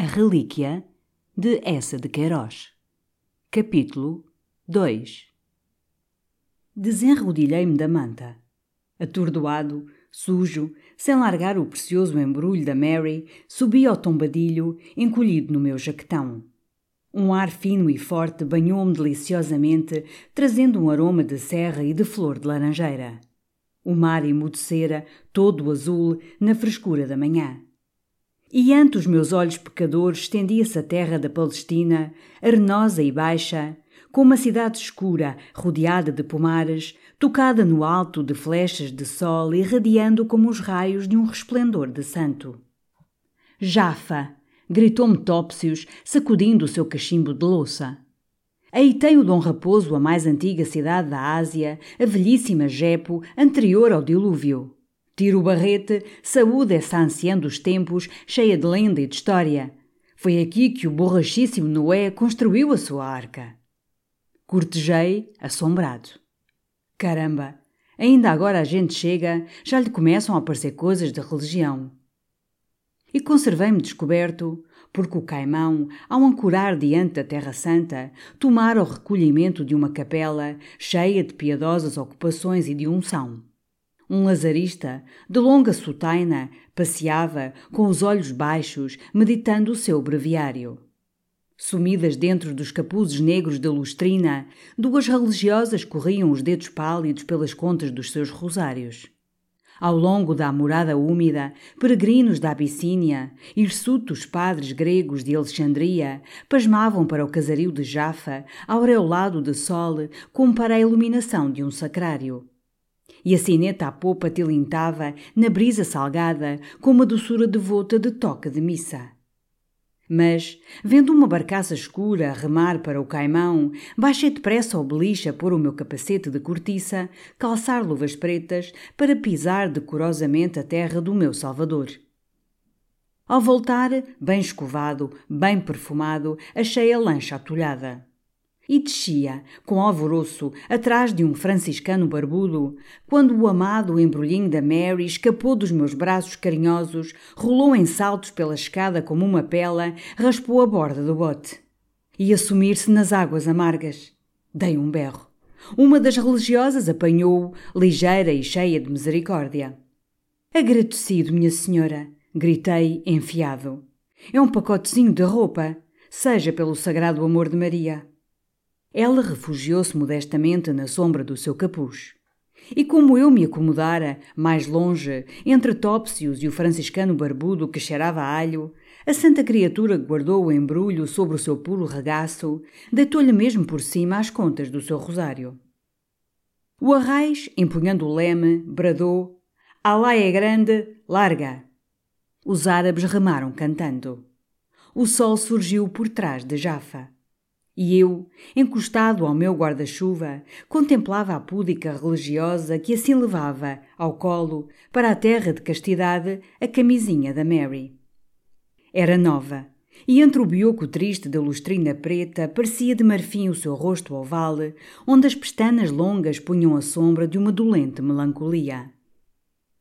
A Relíquia de Essa de Queiroz. Capítulo 2 Desenrodilhei-me da manta. Atordoado, sujo, sem largar o precioso embrulho da Mary, subi ao tombadilho, encolhido no meu jaquetão. Um ar fino e forte banhou-me deliciosamente, trazendo um aroma de serra e de flor de laranjeira. O mar emudecera, todo azul, na frescura da manhã. E ante os meus olhos pecadores estendia-se a terra da Palestina, arenosa e baixa, com uma cidade escura, rodeada de pomares, tocada no alto de flechas de sol irradiando como os raios de um resplendor de santo. Jafa! gritou-me Topsius, sacudindo o seu cachimbo de louça. Aí tem o Dom Raposo a mais antiga cidade da Ásia, a velhíssima Jepo, anterior ao dilúvio. Tiro Barrete saúde essa anciã dos tempos, cheia de lenda e de história. Foi aqui que o borrachíssimo Noé construiu a sua arca. Cortejei, assombrado. Caramba, ainda agora a gente chega, já lhe começam a aparecer coisas de religião. E conservei-me descoberto, porque o caimão, ao ancorar diante da Terra Santa, tomara o recolhimento de uma capela cheia de piedosas ocupações e de unção. Um lazarista, de longa sotaina, passeava, com os olhos baixos, meditando o seu breviário. Sumidas dentro dos capuzes negros da lustrina, duas religiosas corriam os dedos pálidos pelas contas dos seus rosários. Ao longo da morada úmida, peregrinos da Abissínia, hirsutos padres gregos de Alexandria, pasmavam para o casario de Jafa, aureolado de sol, como para a iluminação de um sacrário e a sineta à popa tilintava, na brisa salgada, com uma doçura devota de toca de missa. Mas, vendo uma barcaça escura remar para o caimão, baixei depressa ao beliche a pôr o meu capacete de cortiça, calçar luvas pretas, para pisar decorosamente a terra do meu Salvador. Ao voltar, bem escovado, bem perfumado, achei a lancha atulhada e descia, com alvoroço, atrás de um franciscano barbudo, quando o amado embrulhinho da Mary escapou dos meus braços carinhosos, rolou em saltos pela escada como uma pela, raspou a borda do bote. E sumir-se nas águas amargas. Dei um berro. Uma das religiosas apanhou-o, ligeira e cheia de misericórdia. Agradecido, minha senhora, gritei, enfiado. É um pacotezinho de roupa, seja pelo sagrado amor de Maria. Ela refugiou-se modestamente na sombra do seu capuz. E como eu me acomodara, mais longe, entre Topsius e o franciscano barbudo que cheirava a alho, a santa criatura guardou o embrulho sobre o seu puro regaço, deitou-lhe mesmo por cima as contas do seu rosário. O arraiz, empunhando o leme, bradou: Alá é grande, larga! Os árabes remaram cantando. O sol surgiu por trás de Jafa. E eu, encostado ao meu guarda-chuva, contemplava a púdica religiosa que assim levava, ao colo, para a terra de castidade, a camisinha da Mary. Era nova, e entre o bioco triste da lustrina preta parecia de marfim o seu rosto oval, onde as pestanas longas punham a sombra de uma dolente melancolia.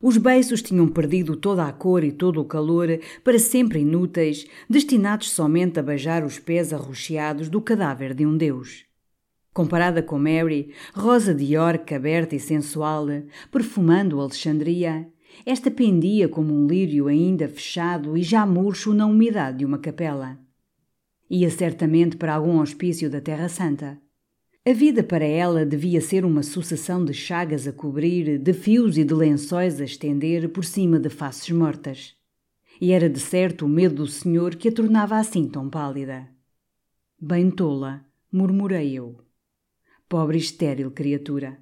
Os beiços tinham perdido toda a cor e todo o calor, para sempre inúteis, destinados somente a beijar os pés arroxeados do cadáver de um deus. Comparada com Mary, rosa de orca aberta e sensual, perfumando Alexandria, esta pendia como um lírio ainda fechado e já murcho na umidade de uma capela. Ia certamente para algum hospício da Terra Santa. A vida para ela devia ser uma sucessão de chagas a cobrir, de fios e de lençóis a estender por cima de faces mortas. E era de certo o medo do senhor que a tornava assim tão pálida. Bem tola, murmurei eu. Pobre estéril criatura.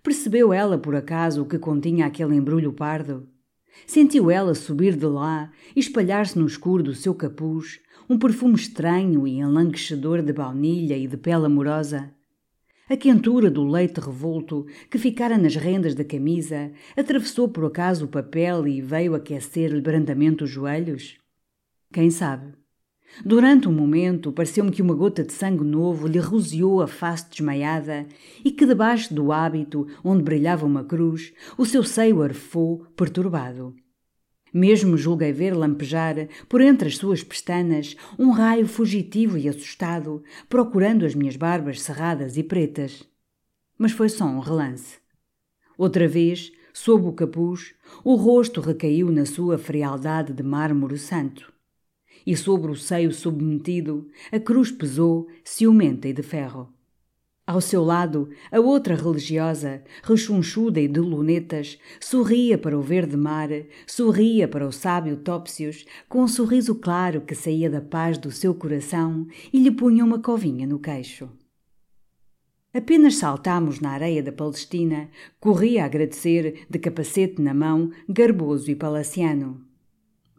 Percebeu ela por acaso o que continha aquele embrulho pardo? Sentiu ela subir de lá e espalhar-se no escuro do seu capuz um perfume estranho e enlanguecedor de baunilha e de pele amorosa? A quentura do leite revolto que ficara nas rendas da camisa atravessou por acaso o papel e veio aquecer-lhe brandamente os joelhos? Quem sabe? Durante um momento, pareceu-me que uma gota de sangue novo lhe roseou a face desmaiada e que debaixo do hábito, onde brilhava uma cruz, o seu seio arfou, perturbado. Mesmo julguei ver lampejar, por entre as suas pestanas, um raio fugitivo e assustado, procurando as minhas barbas cerradas e pretas. Mas foi só um relance. Outra vez, sob o capuz, o rosto recaiu na sua frialdade de mármore santo. E sobre o seio submetido, a cruz pesou, ciumenta e de ferro. Ao seu lado, a outra religiosa, rechonchuda e de lunetas, sorria para o verde mar, sorria para o sábio Topsius, com um sorriso claro que saía da paz do seu coração e lhe punha uma covinha no queixo. Apenas saltámos na areia da Palestina, corria a agradecer, de capacete na mão, garboso e palaciano.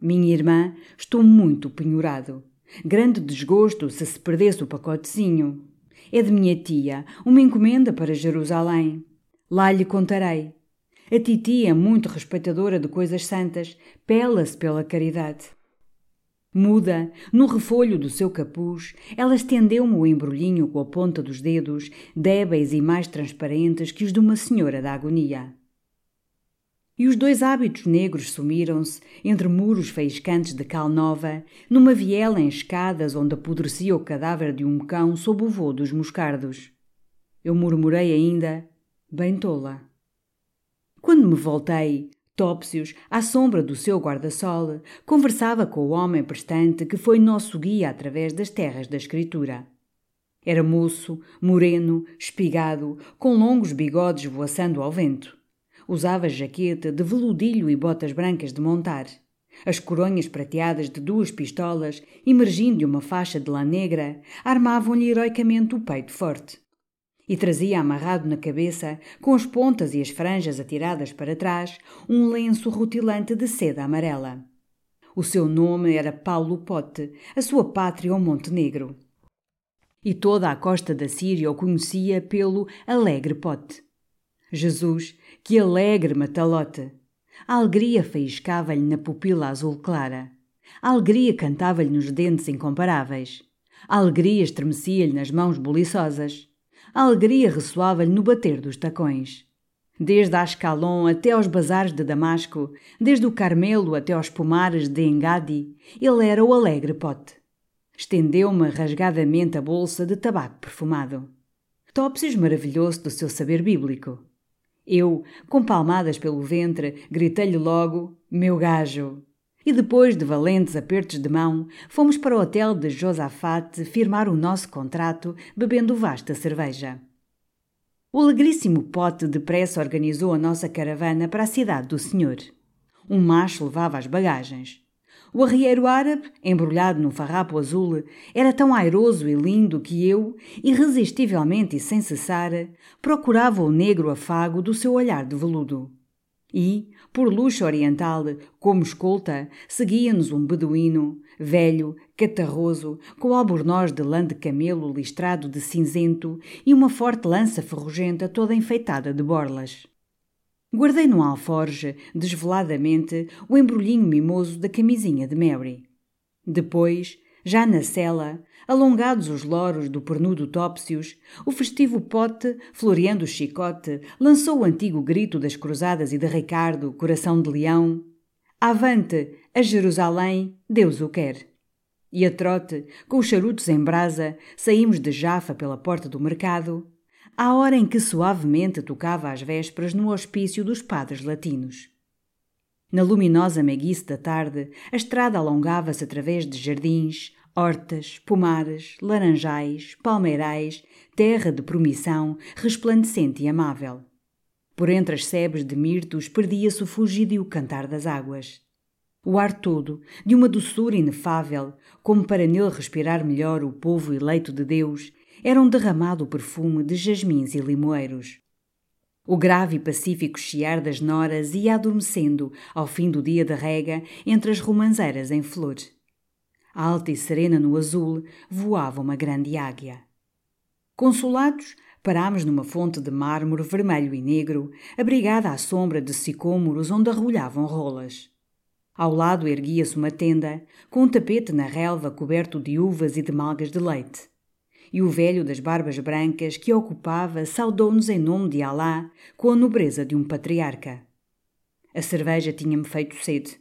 Minha irmã, estou muito penhorado. Grande desgosto se se perdesse o pacotezinho. É de minha tia, uma encomenda para Jerusalém. Lá lhe contarei. A titi é muito respeitadora de coisas santas, pela-se pela caridade. Muda, no refolho do seu capuz, ela estendeu-me o embrulhinho com a ponta dos dedos, débeis e mais transparentes que os de uma senhora da agonia. E os dois hábitos negros sumiram-se entre muros faiscantes de cal nova, numa viela em escadas onde apodrecia o cadáver de um cão sob o voo dos moscardos. Eu murmurei ainda, bem tola. Quando me voltei, Topsius, à sombra do seu guarda-sol, conversava com o homem prestante que foi nosso guia através das terras da Escritura. Era moço, moreno, espigado, com longos bigodes voaçando ao vento. Usava jaqueta de veludilho e botas brancas de montar. As coronhas prateadas de duas pistolas, emergindo de uma faixa de lã negra, armavam-lhe heroicamente o peito forte. E trazia amarrado na cabeça, com as pontas e as franjas atiradas para trás, um lenço rutilante de seda amarela. O seu nome era Paulo Pote, a sua pátria o Montenegro. E toda a costa da Síria o conhecia pelo Alegre Pote. Jesus, que alegre matalote! A alegria faiscava-lhe na pupila azul clara. A alegria cantava-lhe nos dentes incomparáveis. A alegria estremecia-lhe nas mãos buliçosas. A alegria ressoava-lhe no bater dos tacões. Desde Ascalon até aos bazares de Damasco, desde o Carmelo até aos pomares de Engadi, ele era o alegre pote. Estendeu-me rasgadamente a bolsa de tabaco perfumado. Topsius maravilhou-se do seu saber bíblico. Eu, com palmadas pelo ventre, gritei-lhe logo: Meu gajo! E depois de valentes apertos de mão, fomos para o hotel de Josafate firmar o nosso contrato, bebendo vasta cerveja. O alegríssimo pote depressa organizou a nossa caravana para a cidade do senhor. Um macho levava as bagagens. O arrieiro árabe, embrulhado num farrapo azul, era tão airoso e lindo que eu, irresistivelmente e sem cessar, procurava o negro afago do seu olhar de veludo. E, por luxo oriental, como escolta, seguia-nos um beduíno, velho, catarroso, com albornoz de lã de camelo listrado de cinzento e uma forte lança ferrugenta toda enfeitada de borlas. Guardei no alforge, desveladamente, o embrulhinho mimoso da camisinha de Mary. Depois, já na cela, alongados os loros do pernudo Topsius, o festivo pote, floreando o chicote, lançou o antigo grito das cruzadas e de Ricardo, coração de leão. Avante, a Jerusalém, Deus o quer. E a trote, com os charutos em brasa, saímos de Jafa pela porta do mercado, à hora em que suavemente tocava as vésperas no hospício dos padres latinos. Na luminosa meiguice da tarde, a estrada alongava-se através de jardins, hortas, pomares, laranjais, palmeirais, terra de promissão, resplandecente e amável. Por entre as sebes de mirtos perdia-se o fugídio cantar das águas. O ar todo, de uma doçura inefável, como para nele respirar melhor o povo eleito de Deus, era um derramado perfume de jasmins e limoeiros. O grave e pacífico chiar das noras ia adormecendo ao fim do dia de rega entre as romanzeiras em flor. Alta e serena no azul voava uma grande águia. Consolados, parámos numa fonte de mármore vermelho e negro, abrigada à sombra de sicômoros onde arrulhavam rolas. Ao lado erguia-se uma tenda, com um tapete na relva coberto de uvas e de malgas de leite e o velho das barbas brancas que a ocupava saudou-nos em nome de Alá com a nobreza de um patriarca. A cerveja tinha-me feito sede.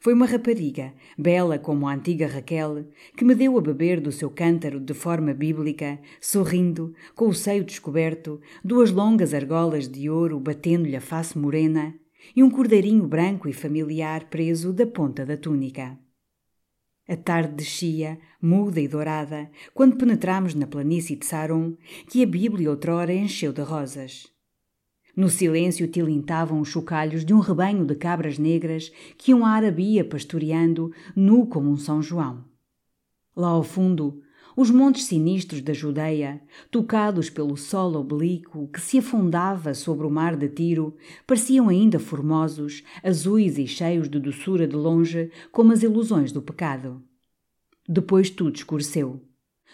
Foi uma rapariga, bela como a antiga Raquel, que me deu a beber do seu cântaro de forma bíblica, sorrindo, com o seio descoberto, duas longas argolas de ouro batendo-lhe a face morena e um cordeirinho branco e familiar preso da ponta da túnica. A tarde descia, muda e dourada, quando penetramos na planície de Saron, que a Bíblia outrora encheu de rosas. No silêncio tilintavam os chocalhos de um rebanho de cabras negras que um árabe ia pastoreando, nu como um São João. Lá ao fundo, os montes sinistros da Judeia, tocados pelo sol oblíquo que se afundava sobre o mar de Tiro, pareciam ainda formosos, azuis e cheios de doçura de longe, como as ilusões do pecado. Depois tudo escureceu.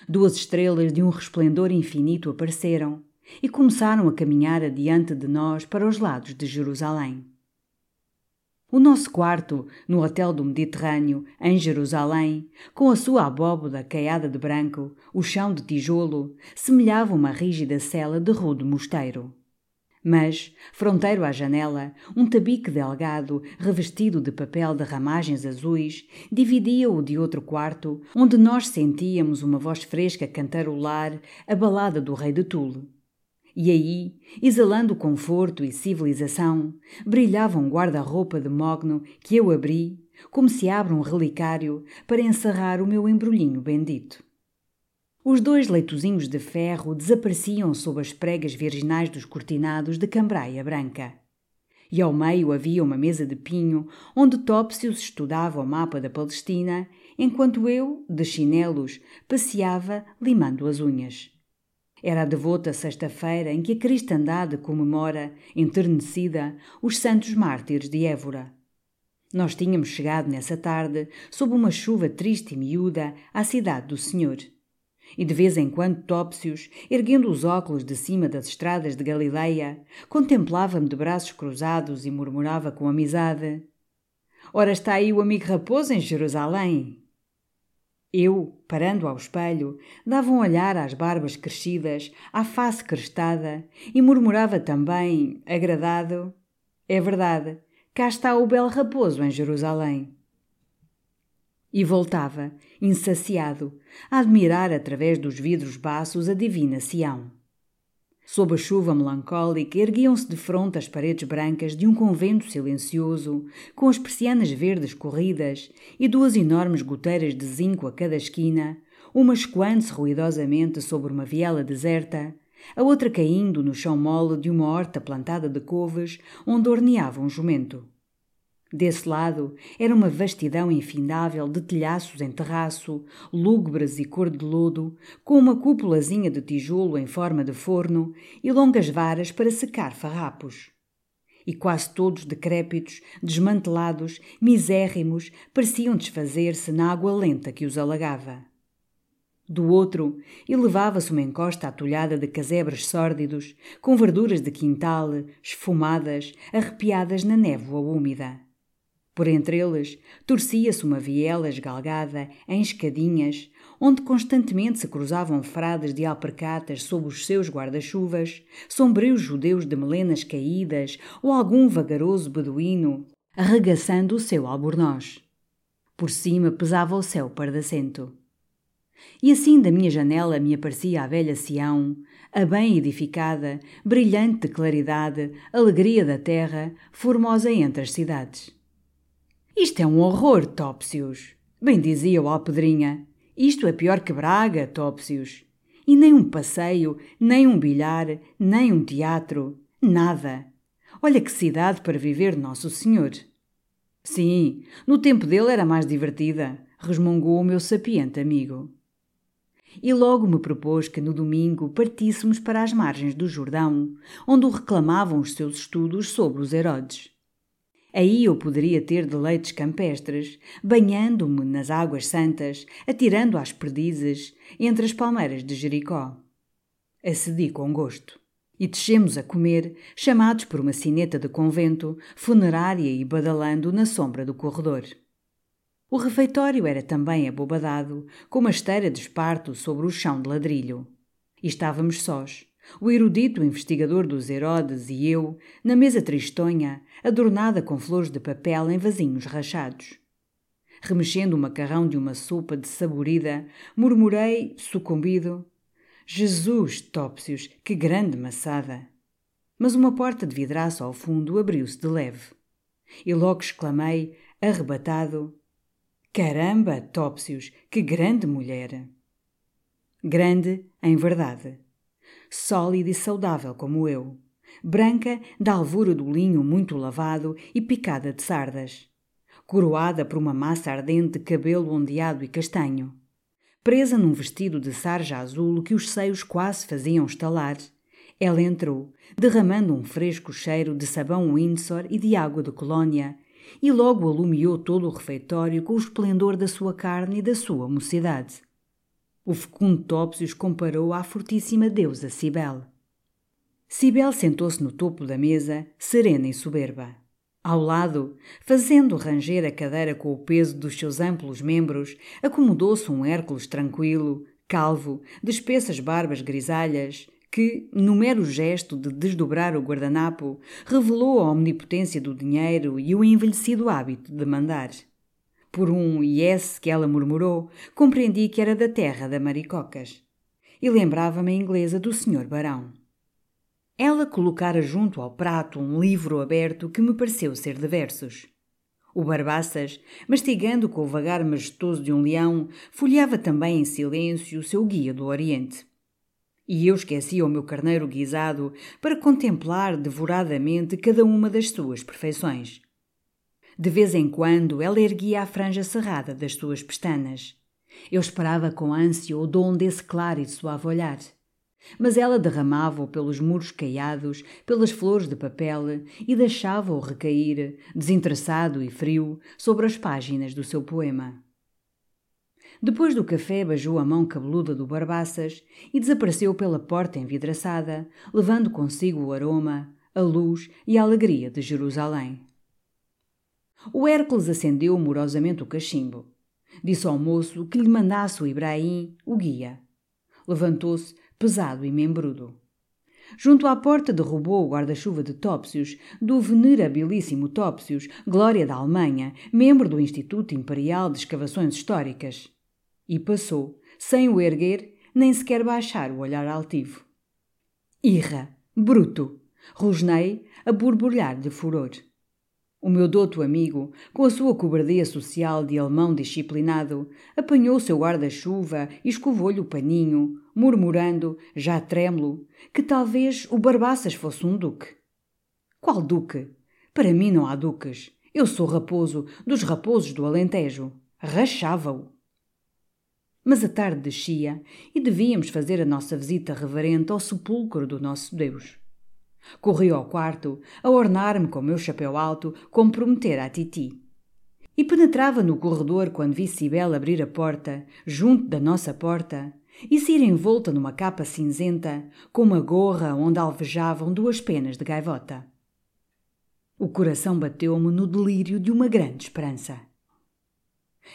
Duas estrelas de um resplendor infinito apareceram, e começaram a caminhar adiante de nós para os lados de Jerusalém. O nosso quarto, no Hotel do Mediterrâneo, em Jerusalém, com a sua abóboda caiada de branco, o chão de tijolo, semelhava uma rígida cela de rude mosteiro. Mas, fronteiro à janela, um tabique delgado, revestido de papel de ramagens azuis, dividia-o de outro quarto, onde nós sentíamos uma voz fresca cantarolar a balada do rei de Tule. E aí, exalando conforto e civilização, brilhava um guarda-roupa de mogno que eu abri, como se abre um relicário, para encerrar o meu embrulhinho bendito. Os dois leitozinhos de ferro desapareciam sob as pregas virginais dos cortinados de cambraia branca. E ao meio havia uma mesa de pinho onde Topsius estudava o mapa da Palestina, enquanto eu, de chinelos, passeava limando as unhas. Era a devota sexta-feira em que a cristandade comemora, enternecida, os santos mártires de Évora. Nós tínhamos chegado nessa tarde, sob uma chuva triste e miúda, à cidade do Senhor. E de vez em quando Topsius, erguendo os óculos de cima das estradas de Galileia, contemplava-me de braços cruzados e murmurava com amizade: Ora está aí o amigo raposo em Jerusalém. Eu, parando ao espelho, dava um olhar às barbas crescidas, à face crestada, e murmurava também, agradado: É verdade, cá está o belo raposo em Jerusalém. E voltava, insaciado, a admirar através dos vidros baços a divina Sião. Sob a chuva melancólica erguiam-se de fronte as paredes brancas de um convento silencioso, com as persianas verdes corridas e duas enormes goteiras de zinco a cada esquina, uma escoando-se ruidosamente sobre uma viela deserta, a outra caindo no chão mole de uma horta plantada de couves onde orneava um jumento. Desse lado era uma vastidão infindável de telhaços em terraço, lúgubres e cor de lodo, com uma cúpulazinha de tijolo em forma de forno e longas varas para secar farrapos. E quase todos decrépitos, desmantelados, misérrimos, pareciam desfazer-se na água lenta que os alagava. Do outro, elevava-se uma encosta atulhada de casebres sórdidos, com verduras de quintal, esfumadas, arrepiadas na névoa úmida. Por entre eles, torcia-se uma viela esgalgada em escadinhas, onde constantemente se cruzavam frades de alpercatas sob os seus guarda-chuvas, sombrios judeus de melenas caídas ou algum vagaroso beduíno arregaçando o seu albornoz. Por cima pesava o céu pardacento. E assim da minha janela me aparecia a velha Sião, a bem edificada, brilhante de claridade, alegria da terra, formosa entre as cidades. Isto é um horror, Topsius. Bem dizia o Alpedrinha. Isto é pior que Braga, Topsius. E nem um passeio, nem um bilhar, nem um teatro. Nada. Olha que cidade para viver Nosso Senhor. Sim, no tempo dele era mais divertida, resmungou o meu sapiente amigo. E logo me propôs que no domingo partíssemos para as margens do Jordão, onde o reclamavam os seus estudos sobre os Herodes. Aí eu poderia ter deleites campestres, banhando-me nas águas santas, atirando às perdizes, entre as palmeiras de Jericó. Acedi com gosto. E descemos a comer, chamados por uma sineta de convento, funerária e badalando na sombra do corredor. O refeitório era também abobadado, com uma esteira de esparto sobre o chão de ladrilho. E estávamos sós o erudito investigador dos Herodes e eu, na mesa tristonha, adornada com flores de papel em vasinhos rachados. remexendo o macarrão de uma sopa de saborida, murmurei, sucumbido: Jesus, Topsius, que grande maçada! Mas uma porta de vidraço ao fundo abriu-se de leve. E logo exclamei, arrebatado: Caramba, Topsius, que grande mulher! Grande, em verdade. Sólida e saudável como eu. Branca, da alvura do linho muito lavado e picada de sardas. Coroada por uma massa ardente de cabelo ondeado e castanho. Presa num vestido de sarja azul que os seios quase faziam estalar, ela entrou, derramando um fresco cheiro de sabão Windsor e de água de colônia, e logo alumiou todo o refeitório com o esplendor da sua carne e da sua mocidade. O fecundo Topsius comparou à fortíssima deusa Cibele. Cibele sentou-se no topo da mesa, serena e soberba. Ao lado, fazendo ranger a cadeira com o peso dos seus amplos membros, acomodou-se um Hércules tranquilo, calvo, de espessas barbas grisalhas, que, no mero gesto de desdobrar o guardanapo, revelou a omnipotência do dinheiro e o envelhecido hábito de mandar. Por um yes que ela murmurou, compreendi que era da terra da Maricocas. E lembrava-me a inglesa do Sr. Barão. Ela colocara junto ao prato um livro aberto que me pareceu ser de versos. O Barbaças, mastigando com o vagar majestoso de um leão, folheava também em silêncio o seu guia do Oriente. E eu esquecia o meu carneiro guisado para contemplar devoradamente cada uma das suas perfeições. De vez em quando ela erguia a franja cerrada das suas pestanas. Eu esperava com ânsia o dom desse claro e suave olhar. Mas ela derramava-o pelos muros caiados, pelas flores de papel e deixava-o recair, desinteressado e frio, sobre as páginas do seu poema. Depois do café, beijou a mão cabeluda do Barbaças e desapareceu pela porta envidraçada, levando consigo o aroma, a luz e a alegria de Jerusalém. O Hércules acendeu morosamente o cachimbo. Disse ao moço que lhe mandasse o Ibrahim, o guia. Levantou-se, pesado e membrudo. Junto à porta derrubou o guarda-chuva de Topsius, do venerabilíssimo Topsius, glória da Alemanha, membro do Instituto Imperial de Escavações Históricas. E passou, sem o erguer, nem sequer baixar o olhar altivo. Irra, bruto, rosnei a borbulhar de furor. O meu douto amigo, com a sua cobardia social de alemão disciplinado, apanhou seu guarda-chuva e escovou-lhe o paninho, murmurando, já trêmulo, que talvez o Barbaças fosse um duque. Qual duque? Para mim não há duques. Eu sou raposo, dos raposos do Alentejo. Rachava-o. Mas a tarde descia e devíamos fazer a nossa visita reverente ao sepulcro do nosso Deus. Corri ao quarto, a ornar-me com o meu chapéu alto, como prometera a Titi. E penetrava no corredor quando vi Cibele abrir a porta, junto da nossa porta, e sair envolta numa capa cinzenta, com uma gorra onde alvejavam duas penas de gaivota. O coração bateu-me no delírio de uma grande esperança.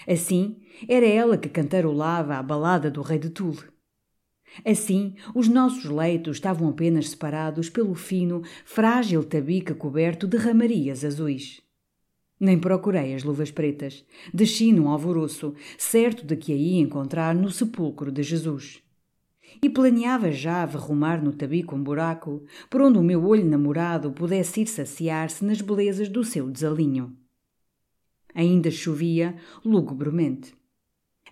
Assim, era ela que cantarolava a balada do rei de Tule. Assim, os nossos leitos estavam apenas separados pelo fino, frágil tabique coberto de ramarias azuis. Nem procurei as luvas pretas. Desci num alvoroço, certo de que a ia encontrar no sepulcro de Jesus. E planeava já verrumar no tabique um buraco, por onde o meu olho namorado pudesse ir saciar-se nas belezas do seu desalinho. Ainda chovia lugubremente.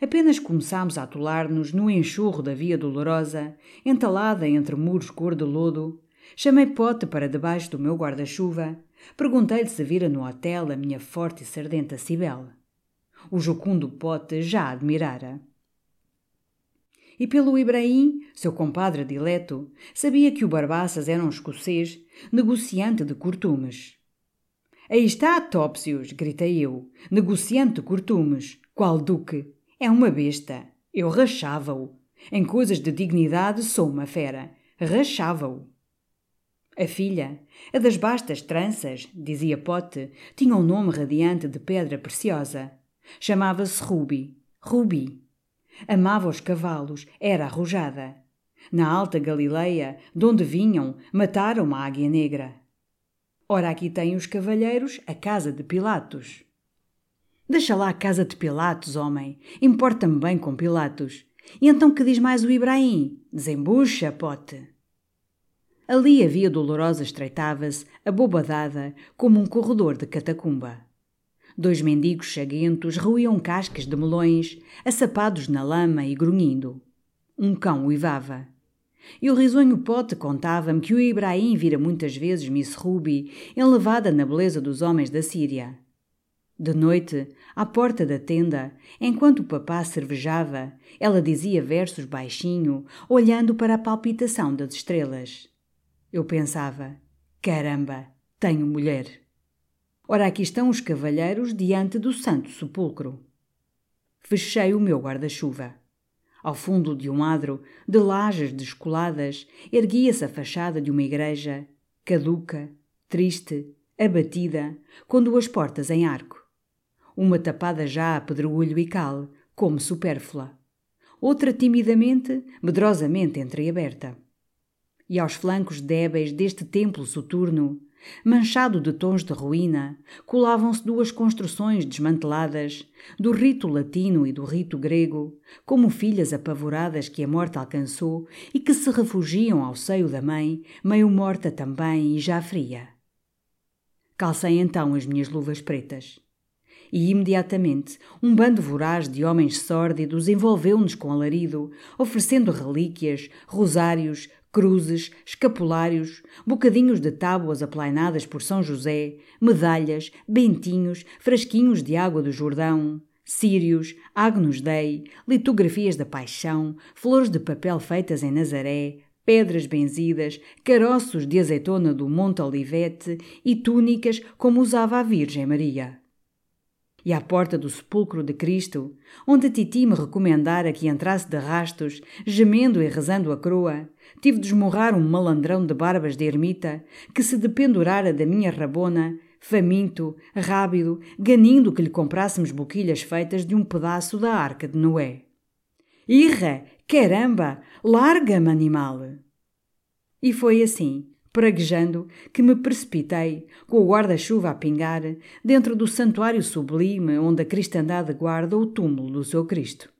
Apenas começámos a atolar-nos no enxurro da Via Dolorosa, entalada entre muros cor de lodo. Chamei Pote para debaixo do meu guarda-chuva. Perguntei-lhe se vira no hotel a minha forte e sardenta Cibele. O jucundo Pote já a admirara. E pelo Ibrahim, seu compadre dileto, sabia que o Barbaças era um escocês, negociante de cortumes. Aí está Topsius, gritei eu, negociante de cortumes, qual duque, é uma besta. Eu rachava-o. Em coisas de dignidade sou uma fera. Rachava-o. A filha, a das bastas tranças, dizia Pote, tinha um nome radiante de pedra preciosa. Chamava-se Ruby. Ruby. Amava os cavalos, era arrojada. Na alta Galileia, de onde vinham, mataram uma águia negra. Ora, aqui têm os cavalheiros a casa de Pilatos. Deixa lá a casa de Pilatos, homem. Importa-me bem com Pilatos. E então que diz mais o Ibrahim? Desembucha, pote. Ali a via dolorosa estreitava-se, abobadada, como um corredor de catacumba. Dois mendigos chaguentos ruíam cascas de melões, assapados na lama e grunhindo. Um cão uivava. E o risonho pote contava-me que o Ibrahim vira muitas vezes Miss Ruby, enlevada na beleza dos homens da Síria. De noite, à porta da tenda, enquanto o papá cervejava, ela dizia versos baixinho, olhando para a palpitação das estrelas. Eu pensava: caramba, tenho mulher. Ora, aqui estão os cavalheiros diante do Santo Sepulcro. Fechei o meu guarda-chuva. Ao fundo de um adro, de lajes descoladas, erguia-se a fachada de uma igreja, caduca, triste, abatida, com duas portas em arco. Uma tapada já a pedregulho e cal, como supérflua. Outra timidamente, medrosamente entreaberta. E aos flancos débeis deste templo soturno, Manchado de tons de ruína, colavam-se duas construções desmanteladas, do rito latino e do rito grego, como filhas apavoradas que a morte alcançou e que se refugiam ao seio da mãe, meio morta também e já fria. Calcei então as minhas luvas pretas. E imediatamente um bando voraz de homens sórdidos envolveu-nos com alarido, oferecendo relíquias, rosários, cruzes, escapulários, bocadinhos de tábuas aplainadas por São José, medalhas, bentinhos, frasquinhos de água do Jordão, círios, Agnus Dei, litografias da Paixão, flores de papel feitas em Nazaré, pedras benzidas, caroços de azeitona do Monte Olivete e túnicas como usava a Virgem Maria. E à porta do sepulcro de Cristo, onde Titi me recomendara que entrasse de rastos, gemendo e rezando a croa, tive de esmurrar um malandrão de barbas de ermita que se dependurara da minha rabona, faminto, rábido, ganindo que lhe comprássemos boquilhas feitas de um pedaço da arca de Noé. Irra! Caramba! Larga-me, animal! E foi assim, praguejando, que me precipitei, com o guarda-chuva a pingar, dentro do santuário sublime onde a cristandade guarda o túmulo do seu Cristo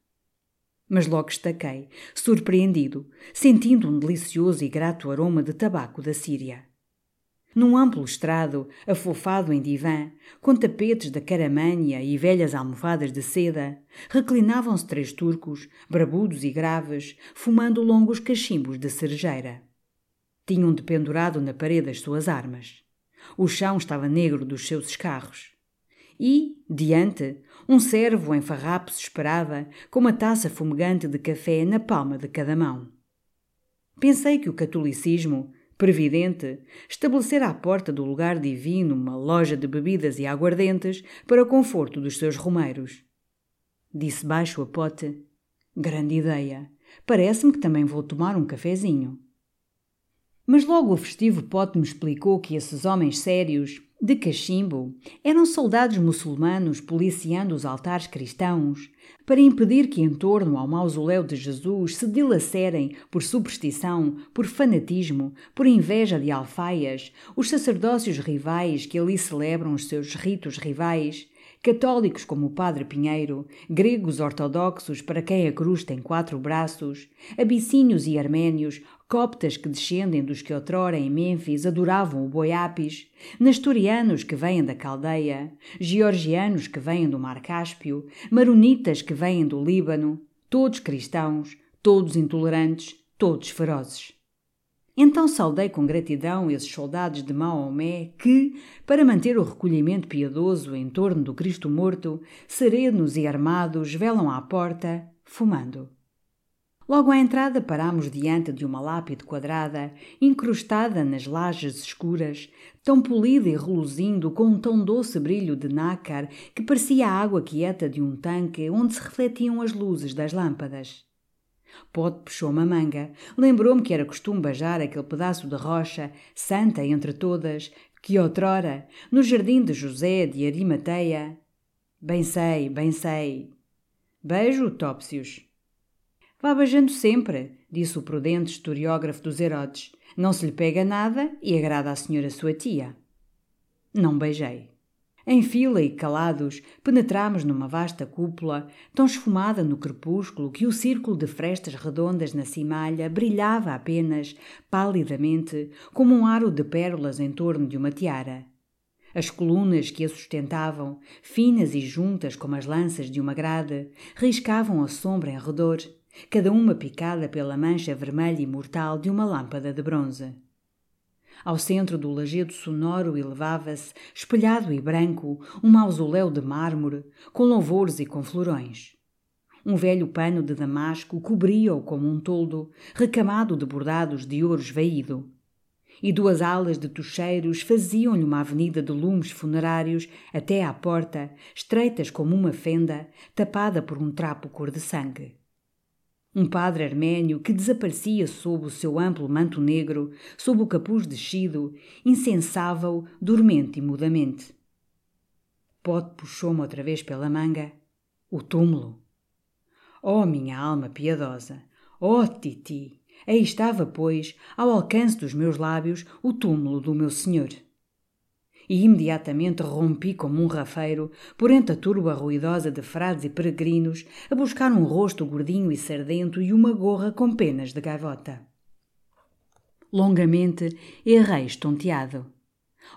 mas logo estaquei, surpreendido, sentindo um delicioso e grato aroma de tabaco da Síria. Num amplo estrado, afofado em divã, com tapetes da caramanha e velhas almofadas de seda, reclinavam-se três turcos, brabudos e graves, fumando longos cachimbos de cerejeira. Tinham dependurado na parede as suas armas. O chão estava negro dos seus escarros e, diante, um servo em farrapos esperava, com uma taça fumegante de café na palma de cada mão. Pensei que o catolicismo, previdente, estabelecera à porta do lugar divino uma loja de bebidas e aguardentes para o conforto dos seus romeiros. Disse baixo a pote: Grande ideia. Parece-me que também vou tomar um cafezinho. Mas logo o festivo pote me explicou que esses homens sérios, de cachimbo, eram soldados muçulmanos policiando os altares cristãos para impedir que em torno ao mausoléu de Jesus se dilacerem, por superstição, por fanatismo, por inveja de alfaias, os sacerdócios rivais que ali celebram os seus ritos rivais, católicos como o Padre Pinheiro, gregos ortodoxos para quem a cruz tem quatro braços, abissínios e arménios, coptas que descendem dos que outrora em Mênfis adoravam o boiapis, nestorianos que vêm da Caldeia, georgianos que vêm do Mar Cáspio, maronitas que vêm do Líbano, todos cristãos, todos intolerantes, todos ferozes. Então saudei com gratidão esses soldados de Maomé que, para manter o recolhimento piedoso em torno do Cristo morto, serenos e armados velam à porta, fumando. Logo à entrada parámos diante de uma lápide quadrada, incrustada nas lajes escuras, tão polida e reluzindo com um tão doce brilho de nácar que parecia a água quieta de um tanque onde se refletiam as luzes das lâmpadas. Pode puxou uma manga. Lembrou-me que era costume beijar aquele pedaço de rocha, santa entre todas, que outrora, no jardim de José de Arimateia. Bem sei, bem sei. Beijo, Topsius. Vá beijando sempre, disse o prudente historiógrafo dos Herodes. Não se lhe pega nada e agrada à senhora sua tia. Não beijei. Em fila e calados, penetramos numa vasta cúpula, tão esfumada no crepúsculo que o círculo de frestas redondas na cimalha brilhava apenas, palidamente, como um aro de pérolas em torno de uma tiara. As colunas que a sustentavam, finas e juntas como as lanças de uma grade, riscavam a sombra em redor, cada uma picada pela mancha vermelha e mortal de uma lâmpada de bronze. Ao centro do lajedo sonoro elevava-se, espelhado e branco, um mausoléu de mármore, com louvores e com florões. Um velho pano de damasco cobria-o como um toldo, recamado de bordados de ouro esvaído. E duas alas de tocheiros faziam-lhe uma avenida de lumes funerários até à porta, estreitas como uma fenda, tapada por um trapo cor de sangue. Um padre armênio que desaparecia sob o seu amplo manto negro, sob o capuz descido, insensava-o dormente e mudamente. Pote puxou-me outra vez pela manga. O túmulo. Oh, minha alma piedosa! Oh, Titi! Aí estava, pois, ao alcance dos meus lábios, o túmulo do meu senhor e imediatamente rompi como um rafeiro por entre a turba ruidosa de frades e peregrinos a buscar um rosto gordinho e sardento e uma gorra com penas de gaivota. Longamente errei estonteado.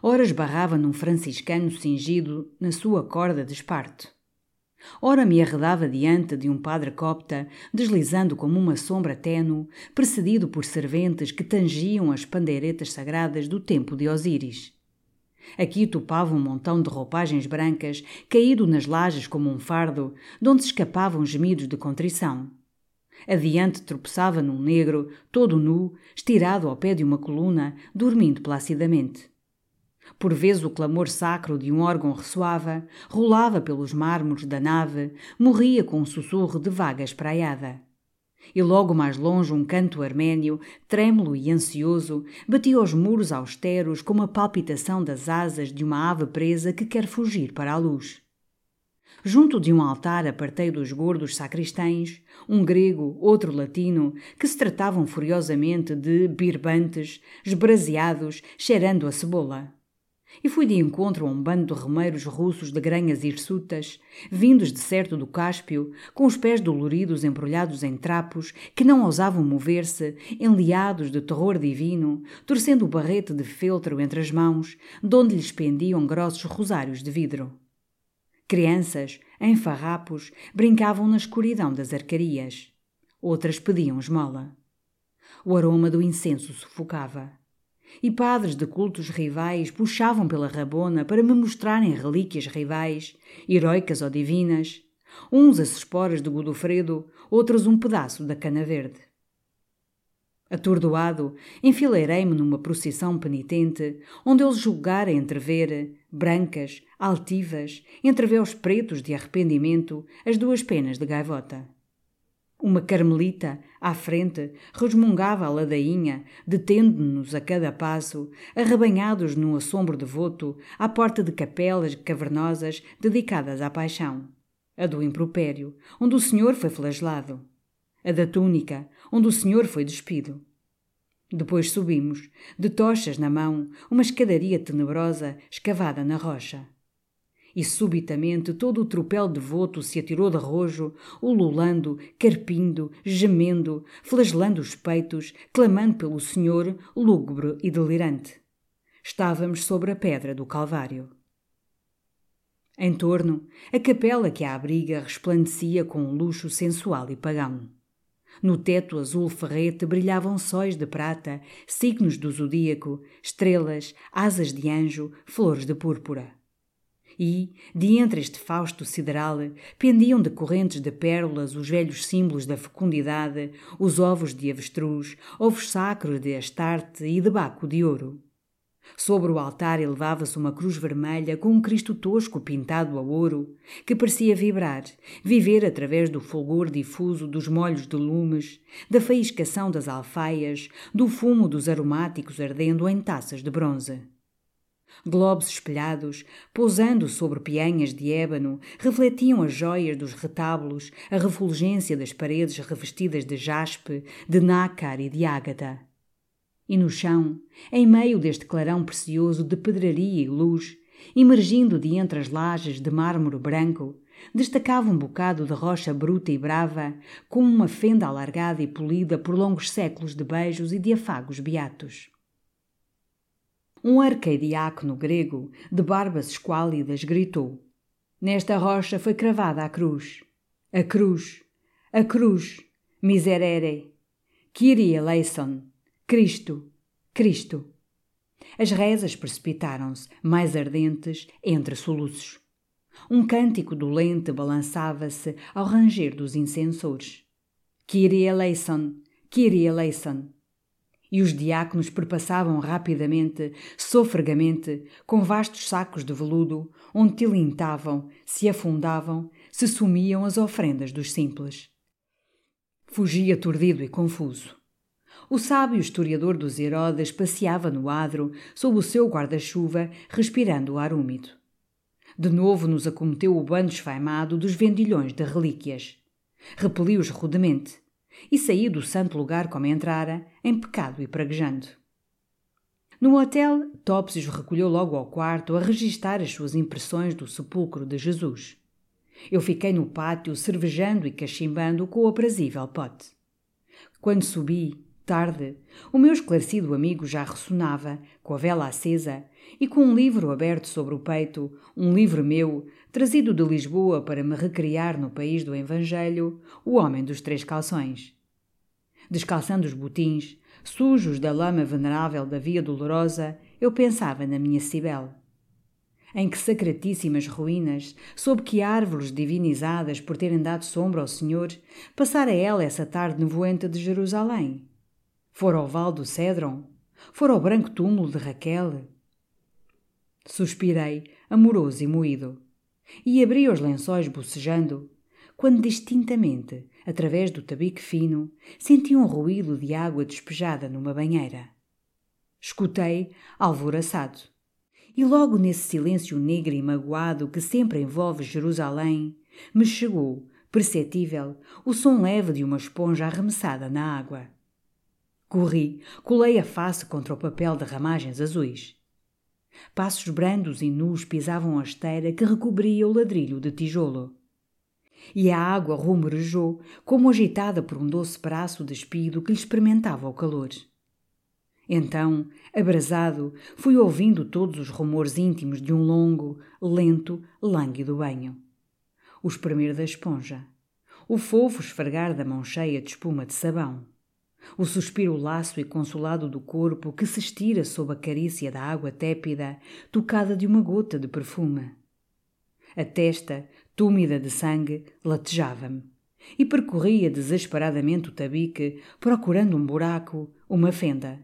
Ora esbarrava num franciscano cingido na sua corda de esparto. Ora me arredava diante de um padre copta, deslizando como uma sombra tênue, precedido por serventes que tangiam as pandeiretas sagradas do tempo de Osíris. Aqui topava um montão de roupagens brancas, caído nas lajes como um fardo, de onde se escapavam gemidos de contrição. Adiante tropeçava num negro, todo nu, estirado ao pé de uma coluna, dormindo placidamente. Por vezes o clamor sacro de um órgão ressoava, rolava pelos mármores da nave, morria com um sussurro de vaga espraiada. E logo mais longe um canto armênio, trêmulo e ansioso, batia os muros austeros como a palpitação das asas de uma ave presa que quer fugir para a luz. Junto de um altar apartei dos gordos sacristães, um grego, outro latino, que se tratavam furiosamente de birbantes, esbraseados, cheirando a cebola e fui de encontro a um bando de remeiros russos de granhas hirsutas, vindos de certo do Cáspio, com os pés doloridos embrulhados em trapos, que não ousavam mover-se, enliados de terror divino, torcendo o barrete de feltro entre as mãos, de onde lhes pendiam grossos rosários de vidro. Crianças, em farrapos, brincavam na escuridão das arcarias. Outras pediam esmola. O aroma do incenso sufocava e padres de cultos rivais puxavam pela rabona para me mostrarem relíquias rivais, heroicas ou divinas, uns as esporas de Godofredo, outros um pedaço da cana verde. Atordoado, enfileirei-me numa procissão penitente, onde eles julgarem entrever, brancas, altivas, entre véus pretos de arrependimento, as duas penas de gaivota. Uma carmelita, à frente, resmungava a ladainha, detendo-nos a cada passo, arrebanhados num assombro devoto, à porta de capelas cavernosas dedicadas à paixão. A do impropério, onde o Senhor foi flagelado. A da túnica, onde o Senhor foi despido. Depois subimos, de tochas na mão, uma escadaria tenebrosa escavada na rocha e subitamente todo o tropel devoto se atirou de rojo, ululando, carpindo, gemendo, flagelando os peitos, clamando pelo Senhor, lúgubre e delirante. Estávamos sobre a pedra do Calvário. Em torno, a capela que a abriga resplandecia com um luxo sensual e pagão. No teto azul ferrete brilhavam sóis de prata, signos do zodíaco, estrelas, asas de anjo, flores de púrpura e, de entre este fausto sideral, pendiam de correntes de pérolas os velhos símbolos da fecundidade, os ovos de avestruz, ovos sacros de Astarte e de Baco de ouro. Sobre o altar elevava-se uma cruz vermelha com um Cristo tosco pintado a ouro, que parecia vibrar, viver através do fulgor difuso dos molhos de lumes, da faiscação das alfaias, do fumo dos aromáticos ardendo em taças de bronze. Globos espelhados, pousando sobre pianhas de ébano, refletiam as joias dos retábulos, a refulgência das paredes revestidas de jaspe, de nácar e de ágata. E no chão, em meio deste clarão precioso de pedraria e luz, emergindo de entre as lajes de mármore branco, destacava um bocado de rocha bruta e brava, com uma fenda alargada e polida por longos séculos de beijos e de afagos beatos. Um arcadiácono grego, de barbas esquálidas, gritou: Nesta rocha foi cravada a cruz. A cruz, a cruz, miserere, Kyrie eleison, Cristo, Cristo. As rezas precipitaram-se, mais ardentes, entre soluços. Um cântico dolente balançava-se ao ranger dos incensores. Kyrie eleison, Kyrie eleison. E os diáconos perpassavam rapidamente, sofregamente, com vastos sacos de veludo, onde tilintavam, se afundavam, se sumiam as ofrendas dos simples. Fugia aturdido e confuso. O sábio historiador dos Herodes passeava no adro, sob o seu guarda-chuva, respirando o ar úmido. De novo nos acometeu o bando esfaimado dos vendilhões de relíquias. Repeli-os rudemente e saí do santo lugar como entrara, em pecado e praguejando. No hotel, Topsius recolheu logo ao quarto a registar as suas impressões do sepulcro de Jesus. Eu fiquei no pátio cervejando e cachimbando com o aprazível pote. Quando subi, tarde, o meu esclarecido amigo já ressonava, com a vela acesa e com um livro aberto sobre o peito, um livro meu, trazido de Lisboa para me recriar no país do Evangelho, o homem dos três calções. Descalçando os botins, sujos da lama venerável da Via Dolorosa, eu pensava na minha Cibele em que sacratíssimas ruínas, sob que árvores divinizadas por terem dado sombra ao Senhor, passara ela essa tarde nevoenta de Jerusalém? Fora ao val do Cedron? Fora ao branco túmulo de Raquel? Suspirei, amoroso e moído, e abri os lençóis bocejando, quando distintamente, através do tabique fino, senti um ruído de água despejada numa banheira. Escutei, alvoraçado e logo nesse silêncio negro e magoado que sempre envolve Jerusalém, me chegou, perceptível, o som leve de uma esponja arremessada na água. Corri, colei a face contra o papel de ramagens azuis. Passos brandos e nus pisavam a esteira que recobria o ladrilho de tijolo. E a água rumorejou, como agitada por um doce braço despido que lhe experimentava o calor. Então, abrasado, fui ouvindo todos os rumores íntimos de um longo, lento, lânguido banho. O espremer da esponja. O fofo esfregar da mão cheia de espuma de sabão. O suspiro laço e consolado do corpo que se estira sob a carícia da água tépida, tocada de uma gota de perfume. A testa, túmida de sangue, latejava-me e percorria desesperadamente o tabique, procurando um buraco, uma fenda.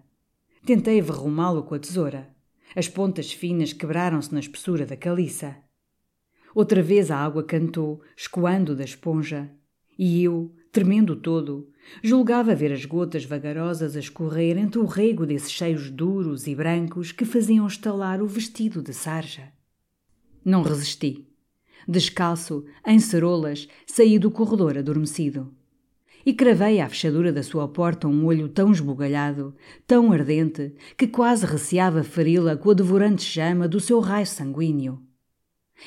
Tentei verrumá-lo com a tesoura. As pontas finas quebraram-se na espessura da caliça. Outra vez a água cantou, escoando da esponja, e eu, tremendo todo, julgava ver as gotas vagarosas a escorrer entre o rego desses cheios duros e brancos que faziam estalar o vestido de sarja. Não resisti. Descalço, em cerolas, saí do corredor adormecido e cravei à fechadura da sua porta um olho tão esbugalhado, tão ardente, que quase receava feri-la com a devorante chama do seu raio sanguíneo.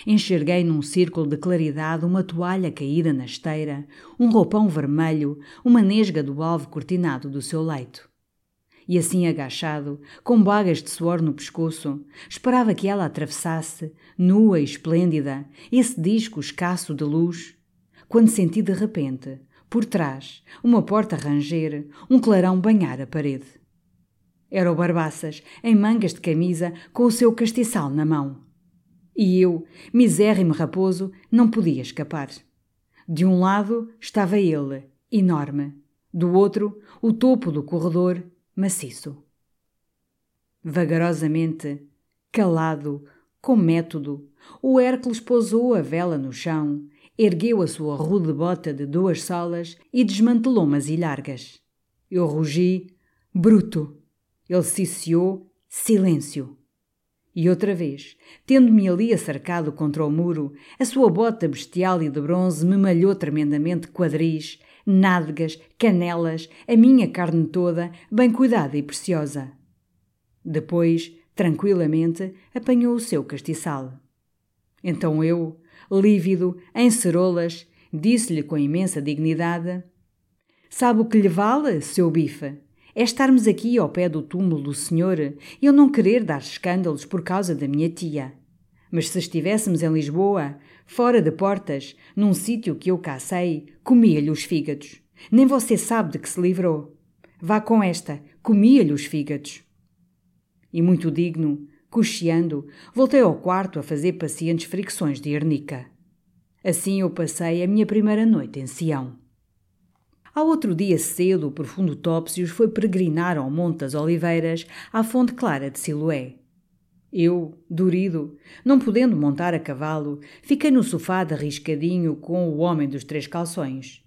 Enxerguei num círculo de claridade uma toalha caída na esteira, um roupão vermelho, uma nesga do alvo cortinado do seu leito. E assim agachado, com bagas de suor no pescoço, esperava que ela atravessasse, nua e esplêndida, esse disco escasso de luz, quando senti de repente por trás, uma porta ranger, um clarão banhar a parede. Era o Barbaças, em mangas de camisa, com o seu castiçal na mão. E eu, misérrimo raposo, não podia escapar. De um lado estava ele, enorme. Do outro, o topo do corredor, maciço. Vagarosamente, calado, com método, o Hércules pousou a vela no chão ergueu a sua rude bota de duas solas e desmantelou as ilhargas. Eu rugi, bruto. Ele ciciou, silêncio. E outra vez, tendo-me ali acercado contra o muro, a sua bota bestial e de bronze me malhou tremendamente quadris, nádegas, canelas, a minha carne toda, bem cuidada e preciosa. Depois, Tranquilamente apanhou o seu castiçal. Então eu, lívido, em cerolas, disse-lhe com imensa dignidade: Sabe o que lhe vale, seu bife? É estarmos aqui ao pé do túmulo do senhor e eu não querer dar escândalos por causa da minha tia. Mas se estivéssemos em Lisboa, fora de portas, num sítio que eu cá sei, comia-lhe os fígados. Nem você sabe de que se livrou. Vá com esta, comia-lhe os fígados. E muito digno, cocheando, voltei ao quarto a fazer pacientes fricções de ernica. Assim eu passei a minha primeira noite em Sião. Ao outro dia cedo, o profundo Topsius foi peregrinar ao Monte das Oliveiras, à fonte clara de Siloé. Eu, dorido, não podendo montar a cavalo, fiquei no sofá de arriscadinho com o homem dos três calções.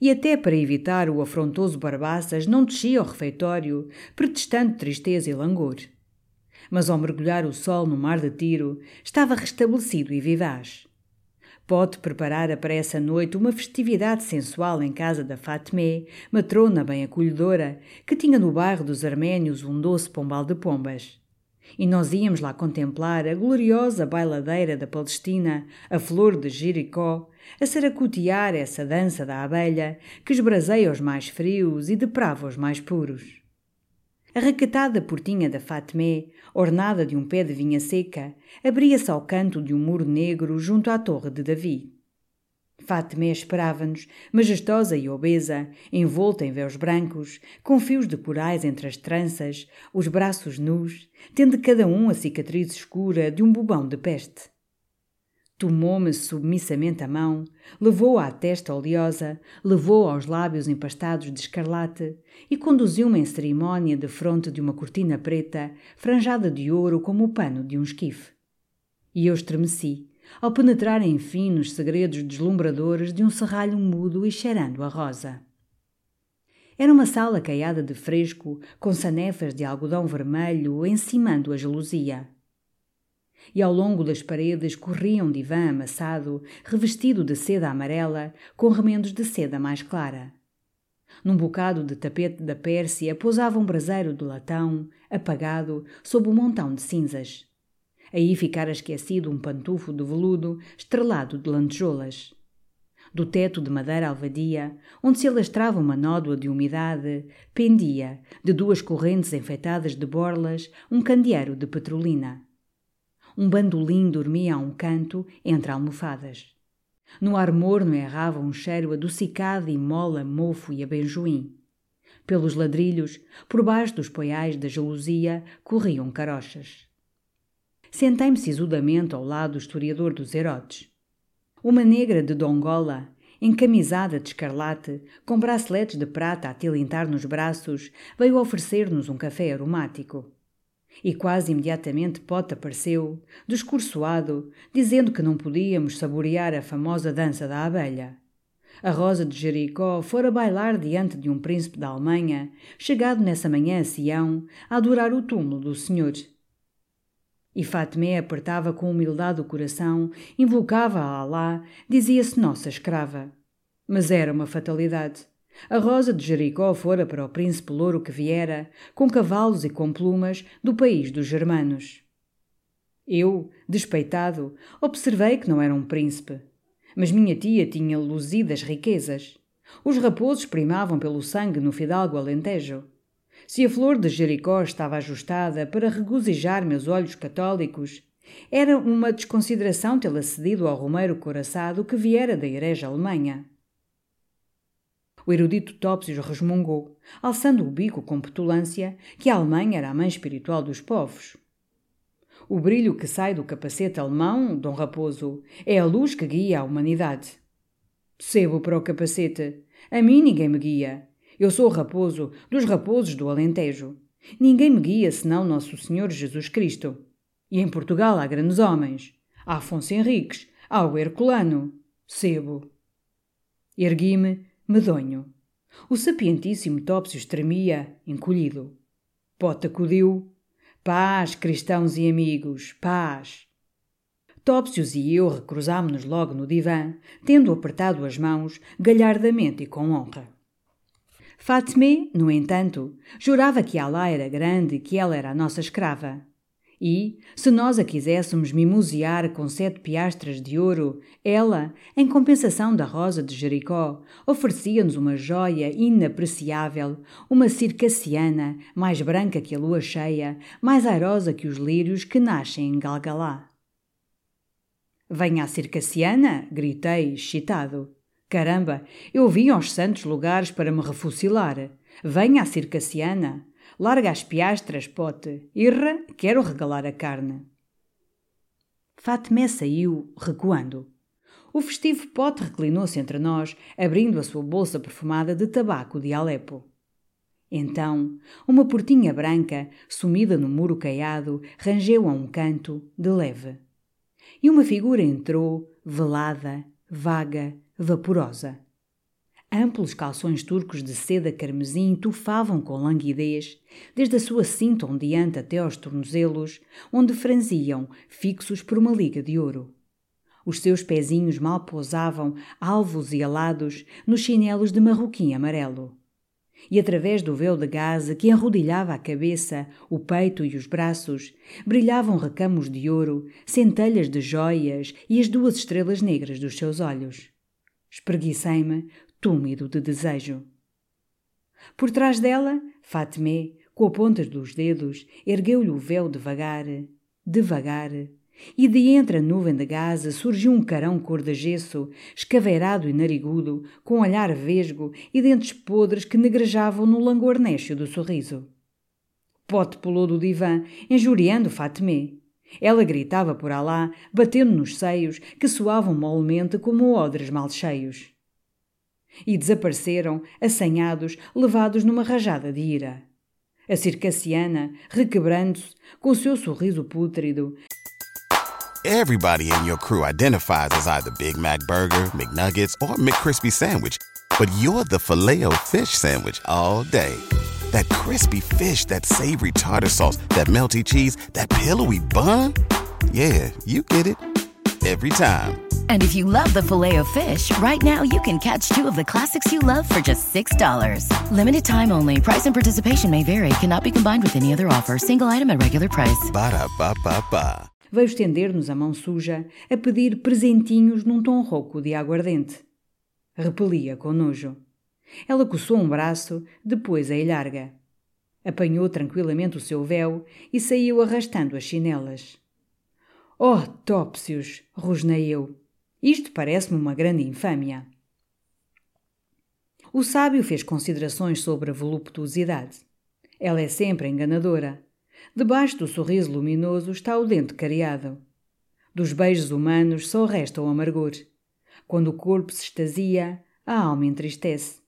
E até para evitar o afrontoso Barbaças não desci ao refeitório, pretextando tristeza e langor. Mas ao mergulhar o sol no mar de tiro, estava restabelecido e vivaz. Pode preparar para essa noite uma festividade sensual em casa da Fatmé, matrona bem acolhedora, que tinha no bairro dos Arménios um doce pombal de pombas. E nós íamos lá contemplar a gloriosa bailadeira da Palestina, a flor de Jericó, a saracotear essa dança da abelha que esbraseia os mais frios e deprava os mais puros. A recatada portinha da Fatmé, ornada de um pé de vinha seca, abria-se ao canto de um muro negro junto à torre de Davi. Fátima esperava-nos, majestosa e obesa, envolta em véus brancos, com fios de corais entre as tranças, os braços nus, tendo cada um a cicatriz escura de um bubão de peste. Tomou-me submissamente a mão, levou à testa oleosa, levou aos lábios empastados de escarlate e conduziu-me em cerimónia de fronte de uma cortina preta, franjada de ouro como o pano de um esquife. E eu estremeci, ao penetrar enfim nos segredos deslumbradores de um serralho mudo e cheirando a rosa. Era uma sala caiada de fresco, com sanefas de algodão vermelho encimando a gelosia e ao longo das paredes corria um divã amassado, revestido de seda amarela, com remendos de seda mais clara. Num bocado de tapete da Pérsia pousava um braseiro de latão, apagado, sob um montão de cinzas. Aí ficara esquecido um pantufo de veludo, estrelado de lantejoulas. Do teto de madeira alvadia, onde se alastrava uma nódoa de umidade, pendia, de duas correntes enfeitadas de borlas, um candeeiro de petrolina. Um bandolim dormia a um canto, entre almofadas. No ar morno errava um cheiro adocicado e mola, mofo e abenjoim. Pelos ladrilhos, por baixo dos poiais da gelosia, corriam carochas. Sentei-me sisudamente ao lado do historiador dos Herodes. Uma negra de dongola, encamisada de escarlate, com braceletes de prata a tilintar nos braços, veio oferecer-nos um café aromático. E quase imediatamente Pote apareceu, descursoado, dizendo que não podíamos saborear a famosa dança da abelha. A Rosa de Jericó fora bailar diante de um príncipe da Alemanha, chegado nessa manhã a Sião, a adorar o túmulo do Senhor. E Fatmé apertava com humildade o coração, invocava a Alá, dizia-se nossa escrava. Mas era uma fatalidade. A rosa de Jericó fora para o príncipe louro que viera, com cavalos e com plumas, do país dos germanos. Eu, despeitado, observei que não era um príncipe. Mas minha tia tinha luzidas riquezas. Os raposos primavam pelo sangue no fidalgo alentejo. Se a flor de Jericó estava ajustada para regozijar meus olhos católicos, era uma desconsideração tê-la cedido ao romeiro coraçado que viera da Igreja Alemanha. O erudito Topsius resmungou, alçando o bico com petulância, que a Alemanha era a mãe espiritual dos povos. O brilho que sai do capacete alemão, Dom Raposo, é a luz que guia a humanidade. Sebo para o capacete. A mim ninguém me guia. Eu sou o raposo dos raposos do Alentejo. Ninguém me guia senão Nosso Senhor Jesus Cristo. E em Portugal há grandes homens. Há Afonso Henriques, há o Herculano. Sebo. Ergui-me medonho. O sapientíssimo Topsius tremia, encolhido. Pota acudiu. Paz, cristãos e amigos, paz. Topsius e eu recruzámo-nos logo no divã, tendo apertado as mãos, galhardamente e com honra. Fatme, no entanto, jurava que Alá era grande e que ela era a nossa escrava. E, se nós a quiséssemos mimosear com sete piastras de ouro, ela, em compensação da rosa de Jericó, oferecia-nos uma joia inapreciável, uma circassiana, mais branca que a lua cheia, mais airosa que os lírios que nascem em Galgalá. Venha a circassiana! gritei, excitado. Caramba, eu vim aos santos lugares para me refucilar. Venha a circassiana! Larga as piastras, pote. Irra, quero regalar a carne. Fatmé saiu, recuando. O festivo pote reclinou-se entre nós, abrindo a sua bolsa perfumada de tabaco de Alepo. Então, uma portinha branca, sumida no muro caiado, rangeu a um canto, de leve. E uma figura entrou, velada, vaga, vaporosa. Amplos calções turcos de seda carmesim tufavam com languidez, desde a sua cinta ondeante até aos tornozelos, onde franziam, fixos por uma liga de ouro. Os seus pezinhos mal pousavam, alvos e alados, nos chinelos de marroquim amarelo. E através do véu de gaze que enrodilhava a cabeça, o peito e os braços, brilhavam recamos de ouro, centelhas de joias e as duas estrelas negras dos seus olhos. Espreguicei-me, túmido de desejo. Por trás dela, Fatmé, com a ponta dos dedos, ergueu-lhe o véu devagar, devagar, e de entre a nuvem de gaze surgiu um carão cor de gesso, escaveirado e narigudo, com olhar vesgo e dentes podres que negrejavam no langor nécio do sorriso. Pote pulou do divã, injuriando Fatmé. Ela gritava por Alá, batendo nos seios, que soavam molemente como odres mal cheios e desapareceram, assanhados, levados numa rajada de ira. A circassiana, requebrando-se, com o seu sorriso pútrido. Everybody in your crew identifies as either Big Mac Burger, McNuggets, or McCrispy Sandwich, but you're the filet fish Sandwich all day. That crispy fish, that savory tartar sauce, that melty cheese, that pillowy bun. Yeah, you get it every time. And if you love the filet of fish, right now you can catch two of the classics you love for just $6. Limited time only. Price and participation may vary. Cannot be combined with any other offer. Single item at regular price. Ba da ba ba ba. Veio estender-nos a mão suja a pedir presentinhos num tom rouco de aguardente. Repelia com nojo. Ela coçou um braço, depois a ilharga. Apanhou tranquilamente o seu véu e saiu arrastando as chinelas. Oh, Topsius! rosnei eu. Isto parece-me uma grande infâmia. O sábio fez considerações sobre a voluptuosidade. Ela é sempre enganadora. Debaixo do sorriso luminoso está o dente cariado. Dos beijos humanos só resta o amargor. Quando o corpo se extasia, a alma entristece.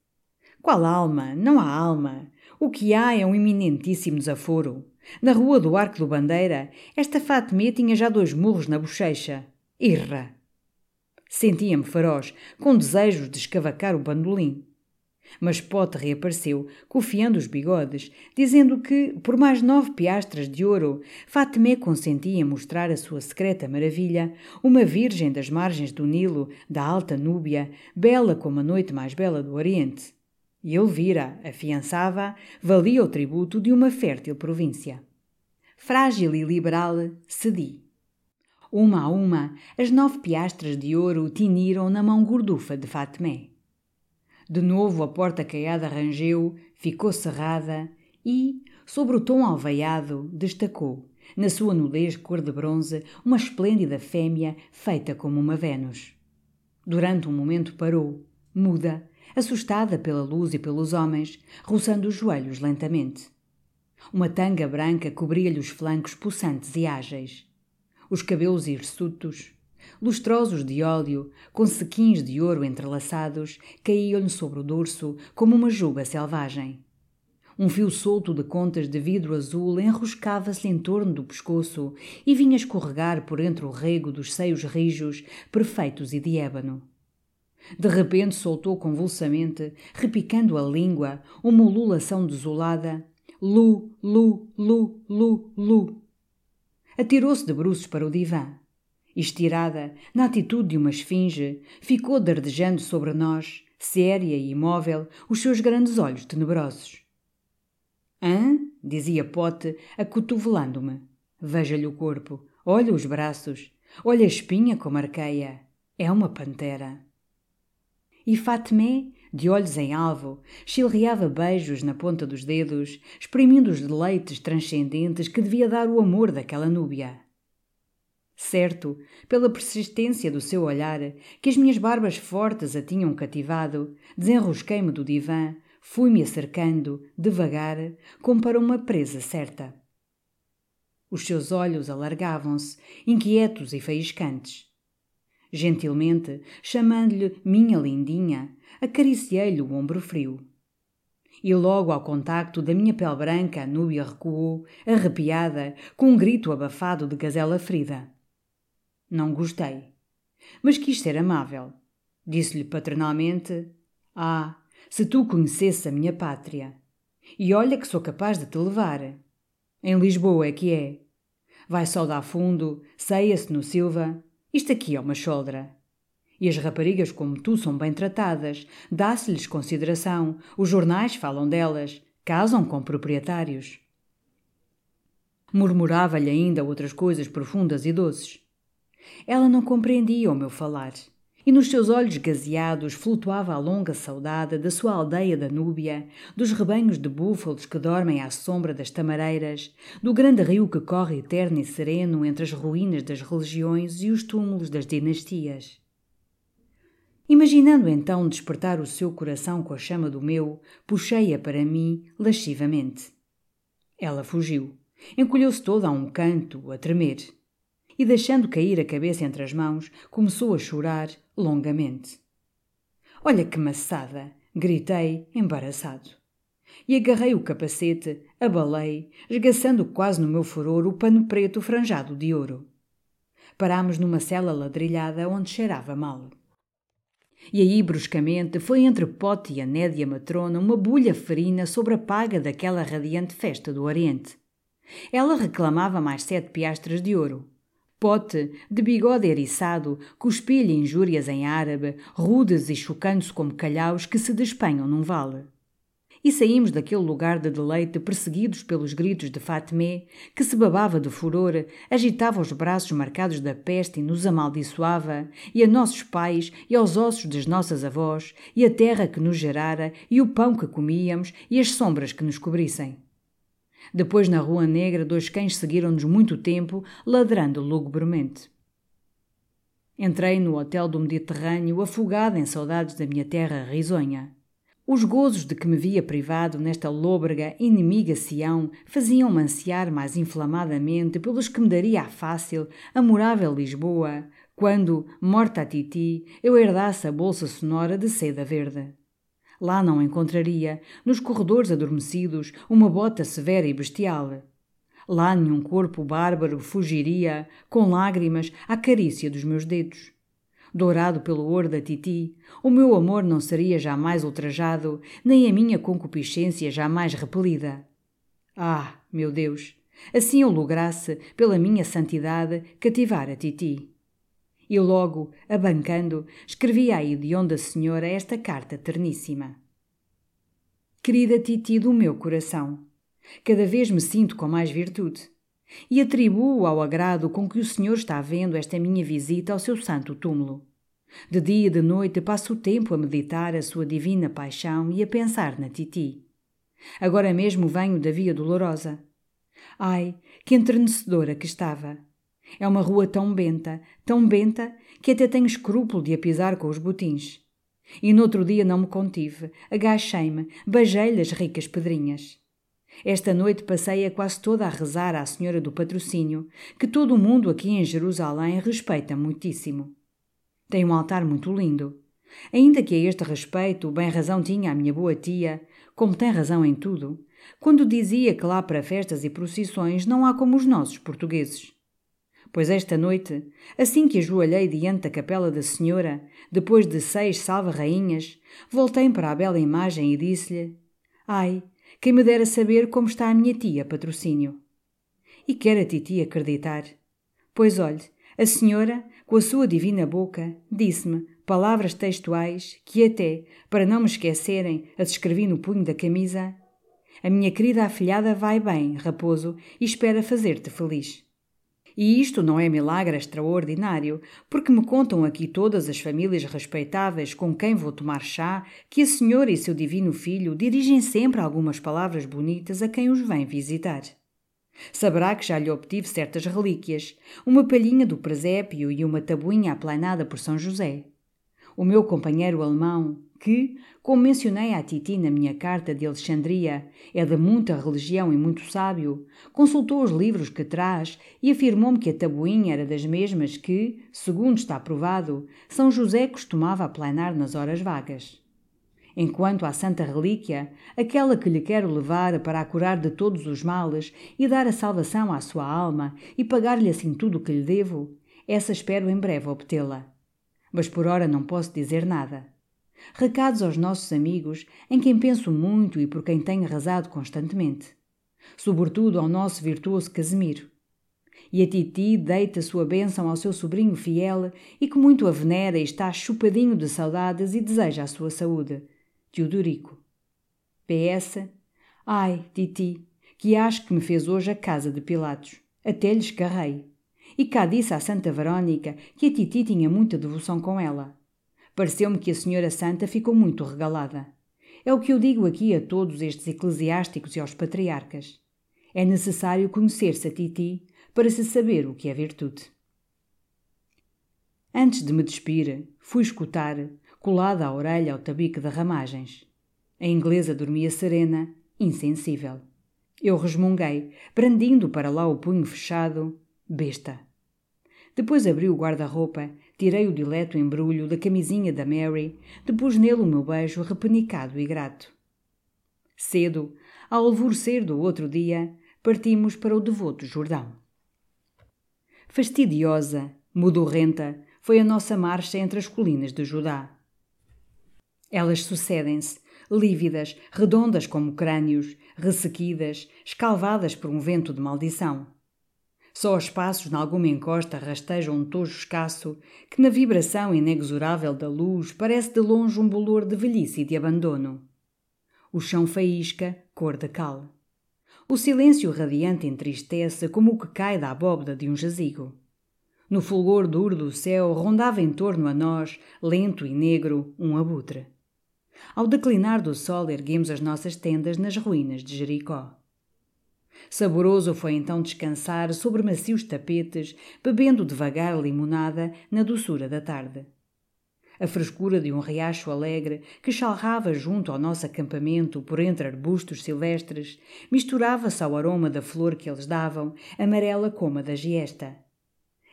Qual alma? Não há alma. O que há é um iminentíssimo desaforo. Na rua do Arco do Bandeira, esta Fatemé tinha já dois murros na bochecha. Irra! Sentia-me feroz, com desejos de escavacar o bandolim. Mas Pote reapareceu, cofiando os bigodes, dizendo que, por mais nove piastras de ouro, Fatemé consentia mostrar a sua secreta maravilha, uma virgem das margens do Nilo, da Alta Núbia, bela como a noite mais bela do Oriente. E Elvira, afiançava, valia o tributo de uma fértil província. Frágil e liberal, cedi. Uma a uma, as nove piastras de ouro tiniram na mão gordufa de Fatemé. De novo a porta caiada rangeu, ficou cerrada e, sobre o tom alveiado, destacou, na sua nudez cor de bronze, uma esplêndida fêmea feita como uma Vênus. Durante um momento parou, muda, assustada pela luz e pelos homens, roçando os joelhos lentamente. Uma tanga branca cobria-lhe os flancos possantes e ágeis os cabelos hirsutos, lustrosos de óleo, com sequins de ouro entrelaçados, caíam-lhe sobre o dorso como uma juba selvagem. Um fio solto de contas de vidro azul enroscava-se em torno do pescoço e vinha escorregar por entre o rego dos seios rijos, perfeitos e de ébano. De repente soltou convulsamente, repicando a língua, uma ululação desolada. Lu, lu, lu, lu, lu. Atirou-se de bruços para o divã. Estirada, na atitude de uma esfinge, ficou dardejando sobre nós, séria e imóvel, os seus grandes olhos tenebrosos. Hã? dizia Pote, acotovelando-me. Veja-lhe o corpo, olha os braços, olha a espinha como arqueia. É uma pantera. E Fatmé, de olhos em alvo, chilreava beijos na ponta dos dedos, exprimindo os deleites transcendentes que devia dar o amor daquela núbia. Certo, pela persistência do seu olhar, que as minhas barbas fortes a tinham cativado, desenrosquei-me do divã, fui-me acercando, devagar, como para uma presa certa. Os seus olhos alargavam-se, inquietos e faiscantes. Gentilmente, chamando-lhe minha lindinha, acariciei-lhe o ombro frio. E logo ao contacto da minha pele branca, a núbia recuou, arrepiada, com um grito abafado de gazela ferida. Não gostei. Mas quis ser amável. Disse-lhe paternalmente: Ah, se tu conhecesses a minha pátria. E olha que sou capaz de te levar. Em Lisboa é que é. Vai só dar fundo, ceia-se no Silva. Isto aqui é uma choldra. E as raparigas como tu são bem tratadas, dá-se-lhes consideração, os jornais falam delas, casam com proprietários. Murmurava-lhe ainda outras coisas profundas e doces. Ela não compreendia o meu falar, e nos seus olhos gazeados flutuava a longa saudade da sua aldeia da Núbia, dos rebanhos de búfalos que dormem à sombra das tamareiras, do grande rio que corre eterno e sereno entre as ruínas das religiões e os túmulos das dinastias. Imaginando então despertar o seu coração com a chama do meu, puxei-a para mim lascivamente. Ela fugiu. Encolheu-se toda a um canto, a tremer e, deixando cair a cabeça entre as mãos, começou a chorar longamente. Olha que maçada! gritei, embaraçado. E agarrei o capacete, abalei, esgaçando quase no meu furor o pano preto franjado de ouro. Parámos numa cela ladrilhada onde cheirava mal. E aí, bruscamente, foi entre Pote e a nédia matrona uma bulha ferina sobre a paga daquela radiante festa do Oriente. Ela reclamava mais sete piastras de ouro. Pote, de bigode eriçado, cuspia-lhe injúrias em árabe, rudes e chocando-se como calhaus que se despenham num vale. E saímos daquele lugar de deleite perseguidos pelos gritos de Fatmé, que se babava de furor, agitava os braços marcados da peste e nos amaldiçoava, e a nossos pais, e aos ossos das nossas avós, e a terra que nos gerara, e o pão que comíamos, e as sombras que nos cobrissem. Depois, na Rua Negra, dois cães seguiram-nos muito tempo, ladrando lugubremente. Entrei no hotel do Mediterrâneo, afogada em saudades da minha terra risonha. Os gozos de que me via privado nesta lôbrega, inimiga Sião faziam-me ansiar mais inflamadamente pelos que me daria a fácil, amorável Lisboa, quando, morta a titi, eu herdasse a bolsa sonora de seda verde. Lá não encontraria, nos corredores adormecidos, uma bota severa e bestial. Lá nenhum corpo bárbaro fugiria, com lágrimas, à carícia dos meus dedos. Dourado pelo ouro da titi, o meu amor não seria jamais ultrajado, nem a minha concupiscência jamais repelida. Ah, meu Deus! Assim eu lograsse, pela minha santidade, cativar a titi. E logo, abancando, escrevi à hedionda senhora esta carta terníssima. Querida Titi do meu coração, cada vez me sinto com mais virtude e atribuo ao agrado com que o Senhor está vendo esta minha visita ao seu santo túmulo. De dia e de noite passo o tempo a meditar a sua divina paixão e a pensar na Titi. Agora mesmo venho da Via Dolorosa. Ai, que entrenecedora que estava! É uma rua tão benta, tão benta, que até tenho escrúpulo de a pisar com os botins. E no outro dia não me contive, agachei-me, beijei-lhe as ricas pedrinhas. Esta noite passei-a quase toda a rezar à Senhora do Patrocínio, que todo o mundo aqui em Jerusalém respeita muitíssimo. Tem um altar muito lindo. Ainda que a este respeito bem razão tinha a minha boa tia, como tem razão em tudo, quando dizia que lá para festas e procissões não há como os nossos portugueses pois esta noite, assim que ajoelhei diante da capela da Senhora, depois de seis salva-rainhas, voltei para a bela imagem e disse-lhe: Ai, quem me dera saber como está a minha tia patrocínio. E quer a titi acreditar. Pois olhe, a senhora, com a sua divina boca, disse-me palavras textuais que até, para não me esquecerem, as escrevi no punho da camisa. A minha querida afilhada vai bem, raposo, e espera fazer-te feliz. E isto não é milagre extraordinário, porque me contam aqui todas as famílias respeitáveis com quem vou tomar chá que a Senhora e seu Divino Filho dirigem sempre algumas palavras bonitas a quem os vem visitar. Saberá que já lhe obtive certas relíquias, uma palhinha do presépio e uma tabuinha aplanada por São José. O meu companheiro alemão, que, como mencionei à Titi na minha carta de Alexandria, é de muita religião e muito sábio, consultou os livros que traz e afirmou-me que a tabuinha era das mesmas que, segundo está provado, São José costumava aplanar nas horas vagas. Enquanto à Santa Relíquia, aquela que lhe quero levar para a curar de todos os males e dar a salvação à sua alma e pagar-lhe assim tudo o que lhe devo, essa espero em breve obtê-la. Mas por ora não posso dizer nada. Recados aos nossos amigos, em quem penso muito e por quem tenho rezado constantemente. Sobretudo ao nosso virtuoso Casimiro. E a Titi deita sua bênção ao seu sobrinho fiel e que muito a venera e está chupadinho de saudades e deseja a sua saúde. Teodorico. PS. Ai, Titi, que acho que me fez hoje a casa de Pilatos. Até lhe escarrei. E cá disse à Santa Verónica que a Titi tinha muita devoção com ela. Pareceu-me que a Senhora Santa ficou muito regalada. É o que eu digo aqui a todos estes eclesiásticos e aos patriarcas. É necessário conhecer-se a Titi para se saber o que é virtude. Antes de me despir, fui escutar, colada à orelha ao tabique de ramagens. A inglesa dormia serena, insensível. Eu resmunguei, brandindo para lá o punho fechado. Besta. Depois abri o guarda-roupa, tirei o dileto embrulho da camisinha da Mary, depus nele o meu beijo repenicado e grato. Cedo, ao alvorecer do outro dia, partimos para o devoto Jordão. Fastidiosa, mudorrenta, foi a nossa marcha entre as colinas de Judá. Elas sucedem-se, lívidas, redondas como crânios, ressequidas, escalvadas por um vento de maldição. Só aos passos, nalguma encosta, rasteja um tojo escasso, que na vibração inexorável da luz parece de longe um bolor de velhice e de abandono. O chão faísca, cor de cal. O silêncio radiante entristece como o que cai da abóbada de um jazigo. No fulgor duro do céu rondava em torno a nós, lento e negro, um abutre. Ao declinar do sol erguemos as nossas tendas nas ruínas de Jericó. Saboroso foi então descansar sobre macios tapetes, bebendo devagar limonada na doçura da tarde. A frescura de um riacho alegre que chalrava junto ao nosso acampamento por entre arbustos silvestres misturava-se ao aroma da flor que eles davam, amarela como a da giesta.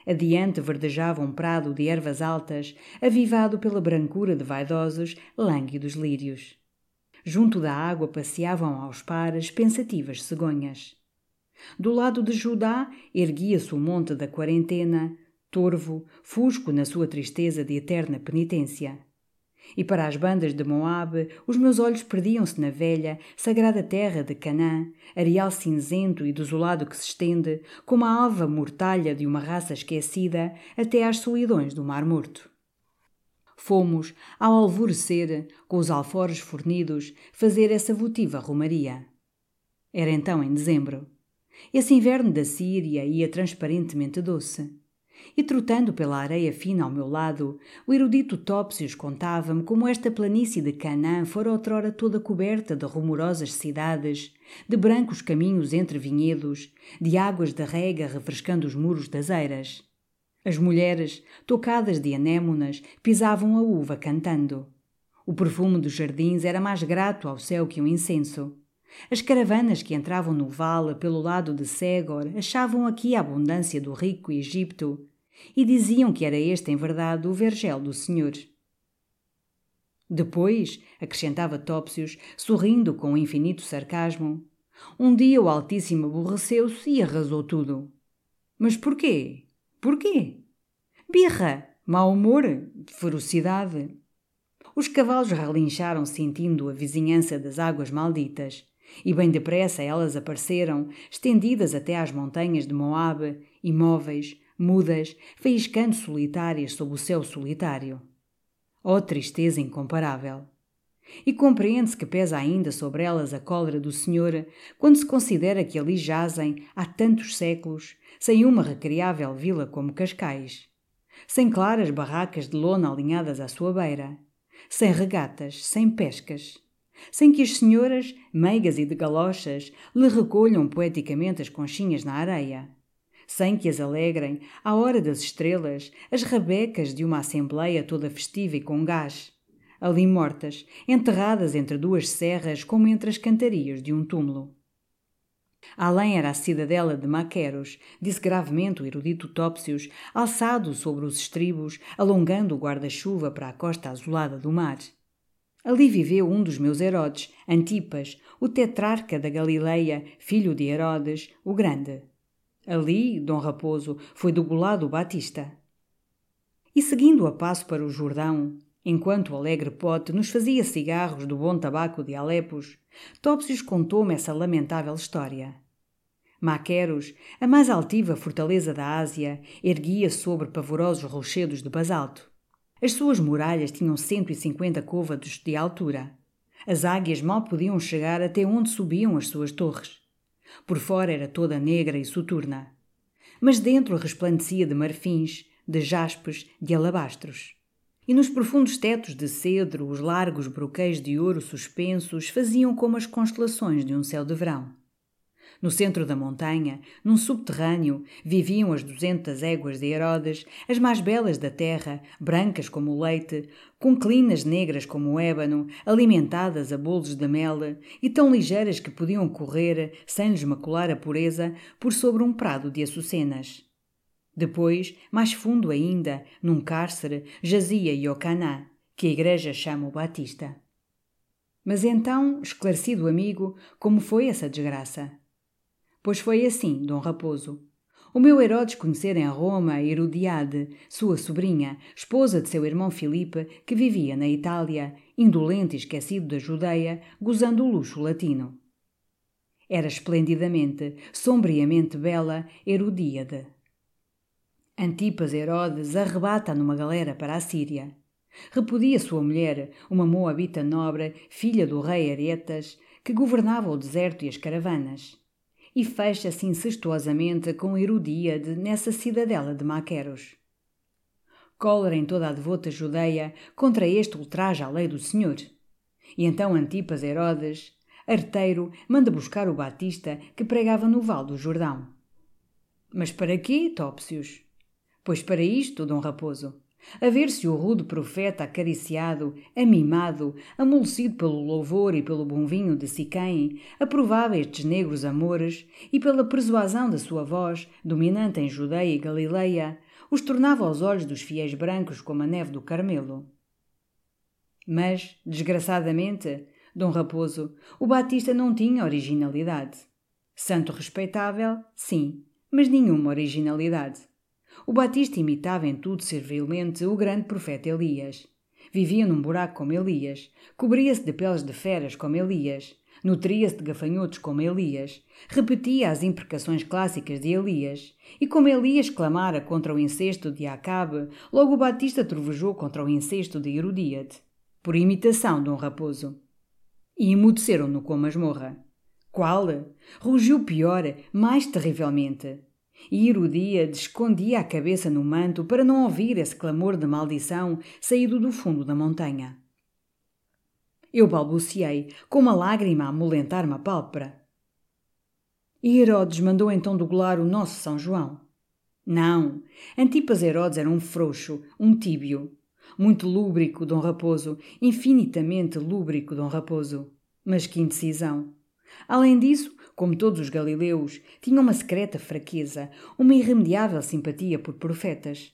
Adiante verdejava um prado de ervas altas, avivado pela brancura de vaidosos, lânguidos lírios. Junto da água passeavam aos pares pensativas cegonhas. Do lado de Judá erguia-se o monte da quarentena, torvo, fusco na sua tristeza de eterna penitência. E para as bandas de Moabe, os meus olhos perdiam-se na velha, sagrada terra de Canaã, areal cinzento e desolado que se estende, como a alva mortalha de uma raça esquecida, até às solidões do Mar Morto. Fomos, ao alvorecer, com os alforres fornidos, fazer essa votiva romaria. Era então em dezembro. Esse inverno da Síria ia transparentemente doce e trotando pela areia fina ao meu lado, o erudito Topsius contava-me como esta planície de Canaã fora outrora toda coberta de rumorosas cidades, de brancos caminhos entre vinhedos, de águas de rega refrescando os muros das eiras. As mulheres, tocadas de anémonas, pisavam a uva cantando. O perfume dos jardins era mais grato ao céu que um incenso. As caravanas que entravam no vale pelo lado de Ségor achavam aqui a abundância do rico Egito e diziam que era este, em verdade, o vergel do Senhor. Depois, acrescentava Topsius, sorrindo com infinito sarcasmo, um dia o Altíssimo aborreceu-se e arrasou tudo. Mas porquê? Porquê? Birra, mau humor, ferocidade. Os cavalos relincharam sentindo a vizinhança das águas malditas, e bem depressa elas apareceram, estendidas até às montanhas de Moabe, imóveis, mudas, faiscando solitárias sob o céu solitário. Oh tristeza incomparável! E compreende-se que pesa ainda sobre elas a cólera do Senhor quando se considera que ali jazem há tantos séculos, sem uma recriável vila como Cascais, sem claras barracas de lona alinhadas à sua beira, sem regatas, sem pescas, sem que as senhoras, meigas e de galochas, lhe recolham poeticamente as conchinhas na areia, sem que as alegrem, à hora das estrelas, as rabecas de uma assembleia toda festiva e com gás ali mortas, enterradas entre duas serras como entre as cantarias de um túmulo. Além era a cidadela de Maqueros, disse gravemente o erudito Topsius, alçado sobre os estribos, alongando o guarda-chuva para a costa azulada do mar. Ali viveu um dos meus Herodes, Antipas, o tetrarca da Galileia, filho de Herodes, o Grande. Ali, Dom Raposo, foi degolado Batista. E seguindo a passo para o Jordão, Enquanto o alegre pote nos fazia cigarros do bom tabaco de Alepos, Topsius contou-me essa lamentável história. Maqueros, a mais altiva fortaleza da Ásia, erguia sobre pavorosos rochedos de basalto. As suas muralhas tinham 150 côvados de altura. As águias mal podiam chegar até onde subiam as suas torres. Por fora era toda negra e soturna. Mas dentro resplandecia de marfins, de jaspes, de alabastros e nos profundos tetos de cedro os largos broqueios de ouro suspensos faziam como as constelações de um céu de verão. No centro da montanha, num subterrâneo, viviam as duzentas éguas de Herodes, as mais belas da terra, brancas como o leite, com clinas negras como o ébano, alimentadas a bolos de mel e tão ligeiras que podiam correr, sem lhes macular a pureza, por sobre um prado de açucenas. Depois, mais fundo ainda, num cárcere, jazia Iocaná, que a igreja chama o Batista. Mas então, esclarecido amigo, como foi essa desgraça? Pois foi assim, Dom Raposo. O meu Herodes conhecera em Roma Herodiade, sua sobrinha, esposa de seu irmão Filipe, que vivia na Itália, indolente e esquecido da Judeia, gozando o luxo latino. Era esplendidamente, sombriamente bela Herodíade. Antipas Herodes arrebata numa galera para a Síria. Repudia sua mulher, uma moabita nobre, filha do rei Aretas, que governava o deserto e as caravanas. E fecha-se incestuosamente com Herodíade nessa cidadela de Maqueros. Cólera em toda a devota judeia contra este ultraje à lei do Senhor. E então Antipas Herodes, arteiro, manda buscar o Batista que pregava no Val do Jordão. Mas para quê, Topsius? Pois para isto, Dom Raposo, a ver-se o rude profeta acariciado, amimado, amolecido pelo louvor e pelo bom vinho de Siquém, aprovava estes negros amores e pela persuasão da sua voz, dominante em Judeia e Galileia, os tornava aos olhos dos fiéis brancos como a neve do Carmelo. Mas, desgraçadamente, Dom Raposo, o Batista não tinha originalidade. Santo respeitável, sim, mas nenhuma originalidade. O Batista imitava em tudo servilmente o grande profeta Elias. Vivia num buraco como Elias, cobria-se de peles de feras como Elias, nutria-se de gafanhotos como Elias, repetia as imprecações clássicas de Elias, e como Elias clamara contra o incesto de Acabe, logo o Batista trovejou contra o incesto de Herodíade, por imitação de um raposo. E emudeceram-no com a masmorra. Qual? Rugiu pior, mais terrivelmente e Herodíade escondia a cabeça no manto para não ouvir esse clamor de maldição saído do fundo da montanha. Eu balbuciei, com uma lágrima a amolentar-me a pálpebra. E Herodes mandou então degolar o nosso São João. Não, Antipas Herodes era um frouxo, um tíbio. Muito lúbrico, Dom Raposo, infinitamente lúbrico, Dom Raposo. Mas que indecisão! Além disso, como todos os galileus, tinha uma secreta fraqueza, uma irremediável simpatia por profetas.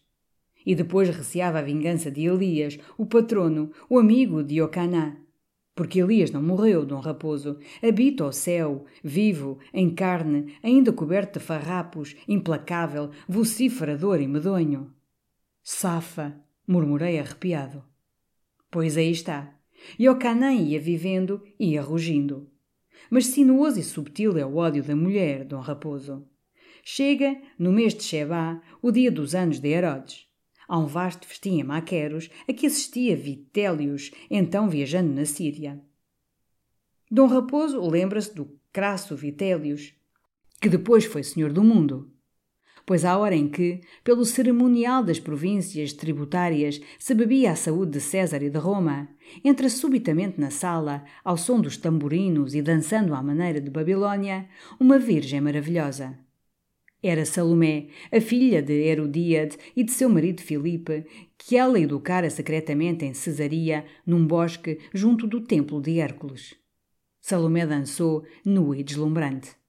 E depois receava a vingança de Elias, o patrono, o amigo de Ocaná. Porque Elias não morreu, Dom Raposo, habita o céu, vivo, em carne, ainda coberto de farrapos, implacável, vociferador e medonho. Safa, murmurei arrepiado. Pois aí está. Ocaná ia vivendo, ia rugindo mas sinuoso e subtil é o ódio da mulher, Dom Raposo. Chega, no mês de Shebá, o dia dos anos de Herodes. Há um vasto festim em Maqueros a que assistia Vitélios, então viajando na Síria. Dom Raposo lembra-se do crasso Vitélios, que depois foi senhor do mundo. Pois à hora em que, pelo cerimonial das províncias tributárias, se bebia a saúde de César e de Roma, entra subitamente na sala, ao som dos tamborinos e dançando à maneira de Babilônia, uma virgem maravilhosa. Era Salomé, a filha de Herodíade e de seu marido Filipe, que ela educara secretamente em Cesaria, num bosque junto do templo de Hércules. Salomé dançou, nua e deslumbrante.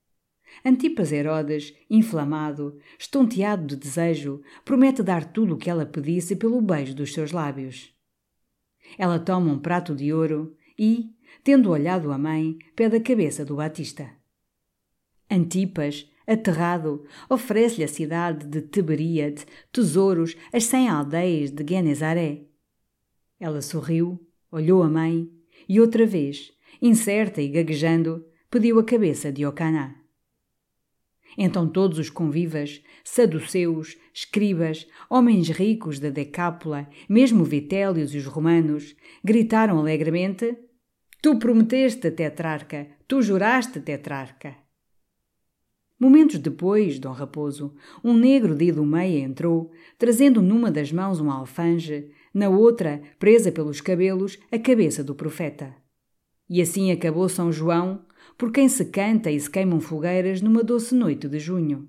Antipas Herodes, inflamado, estonteado de desejo, promete dar tudo o que ela pedisse pelo beijo dos seus lábios. Ela toma um prato de ouro e, tendo olhado a mãe, pede a cabeça do Batista. Antipas, Aterrado, oferece-lhe a cidade de Tiberíade, tesouros, as cem aldeias de Genezaré. Ela sorriu, olhou a mãe e outra vez, incerta e gaguejando, pediu a cabeça de Ocaná. Então todos os convivas, saduceus, escribas, homens ricos da Decápula, mesmo Vitélios e os romanos, gritaram alegremente: Tu prometeste, tetrarca, tu juraste, tetrarca. Momentos depois, Dom Raposo, um negro de Idumeia entrou, trazendo numa das mãos um alfange, na outra, presa pelos cabelos, a cabeça do profeta. E assim acabou São João, por quem se canta e se queimam fogueiras numa doce noite de junho.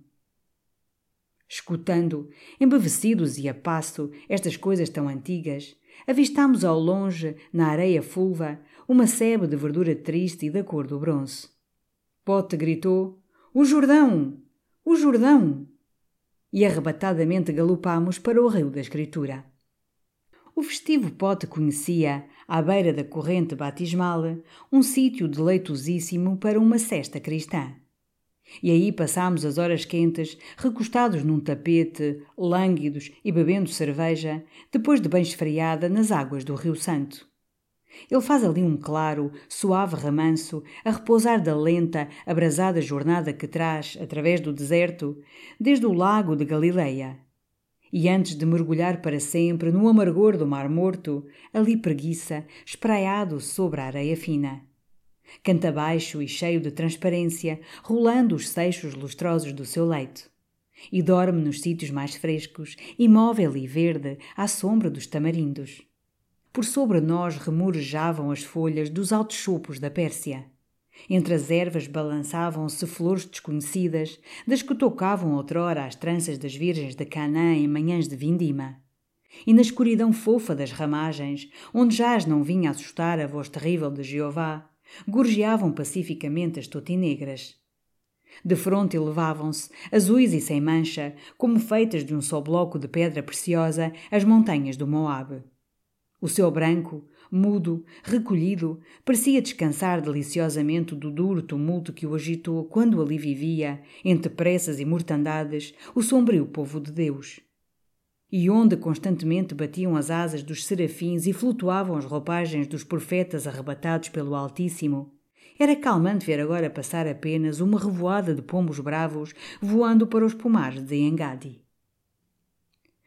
Escutando, embevecidos e a passo, estas coisas tão antigas, avistamos ao longe, na areia fulva, uma sebe de verdura triste e da cor do bronze. Pote gritou: o Jordão! O Jordão! E arrebatadamente galopámos para o rio da Escritura. O festivo pote conhecia, à beira da corrente batismal, um sítio deleitosíssimo para uma cesta cristã. E aí passámos as horas quentes, recostados num tapete, lânguidos e bebendo cerveja, depois de bem esfriada nas águas do Rio Santo. Ele faz ali um claro, suave remanso, a repousar da lenta, abrasada jornada que traz, através do deserto, desde o lago de Galileia. E antes de mergulhar para sempre no amargor do mar morto, ali preguiça, espraiado sobre a areia fina. Canta baixo e cheio de transparência, rolando os seixos lustrosos do seu leito. E dorme nos sítios mais frescos, imóvel e verde, à sombra dos tamarindos por sobre nós remorejavam as folhas dos altos chopos da Pérsia. Entre as ervas balançavam-se flores desconhecidas, das que tocavam outrora as tranças das virgens de Canaã em manhãs de vindima. E na escuridão fofa das ramagens, onde jaz não vinha assustar a voz terrível de Jeová, gorjeavam pacificamente as totinegras. De fronte elevavam-se, azuis e sem mancha, como feitas de um só bloco de pedra preciosa, as montanhas do Moabe. O seu branco, mudo, recolhido, parecia descansar deliciosamente do duro tumulto que o agitou quando ali vivia, entre pressas e mortandades, o sombrio povo de Deus. E onde constantemente batiam as asas dos serafins e flutuavam as roupagens dos profetas arrebatados pelo Altíssimo, era calmante ver agora passar apenas uma revoada de pombos bravos voando para os pomares de Engadi.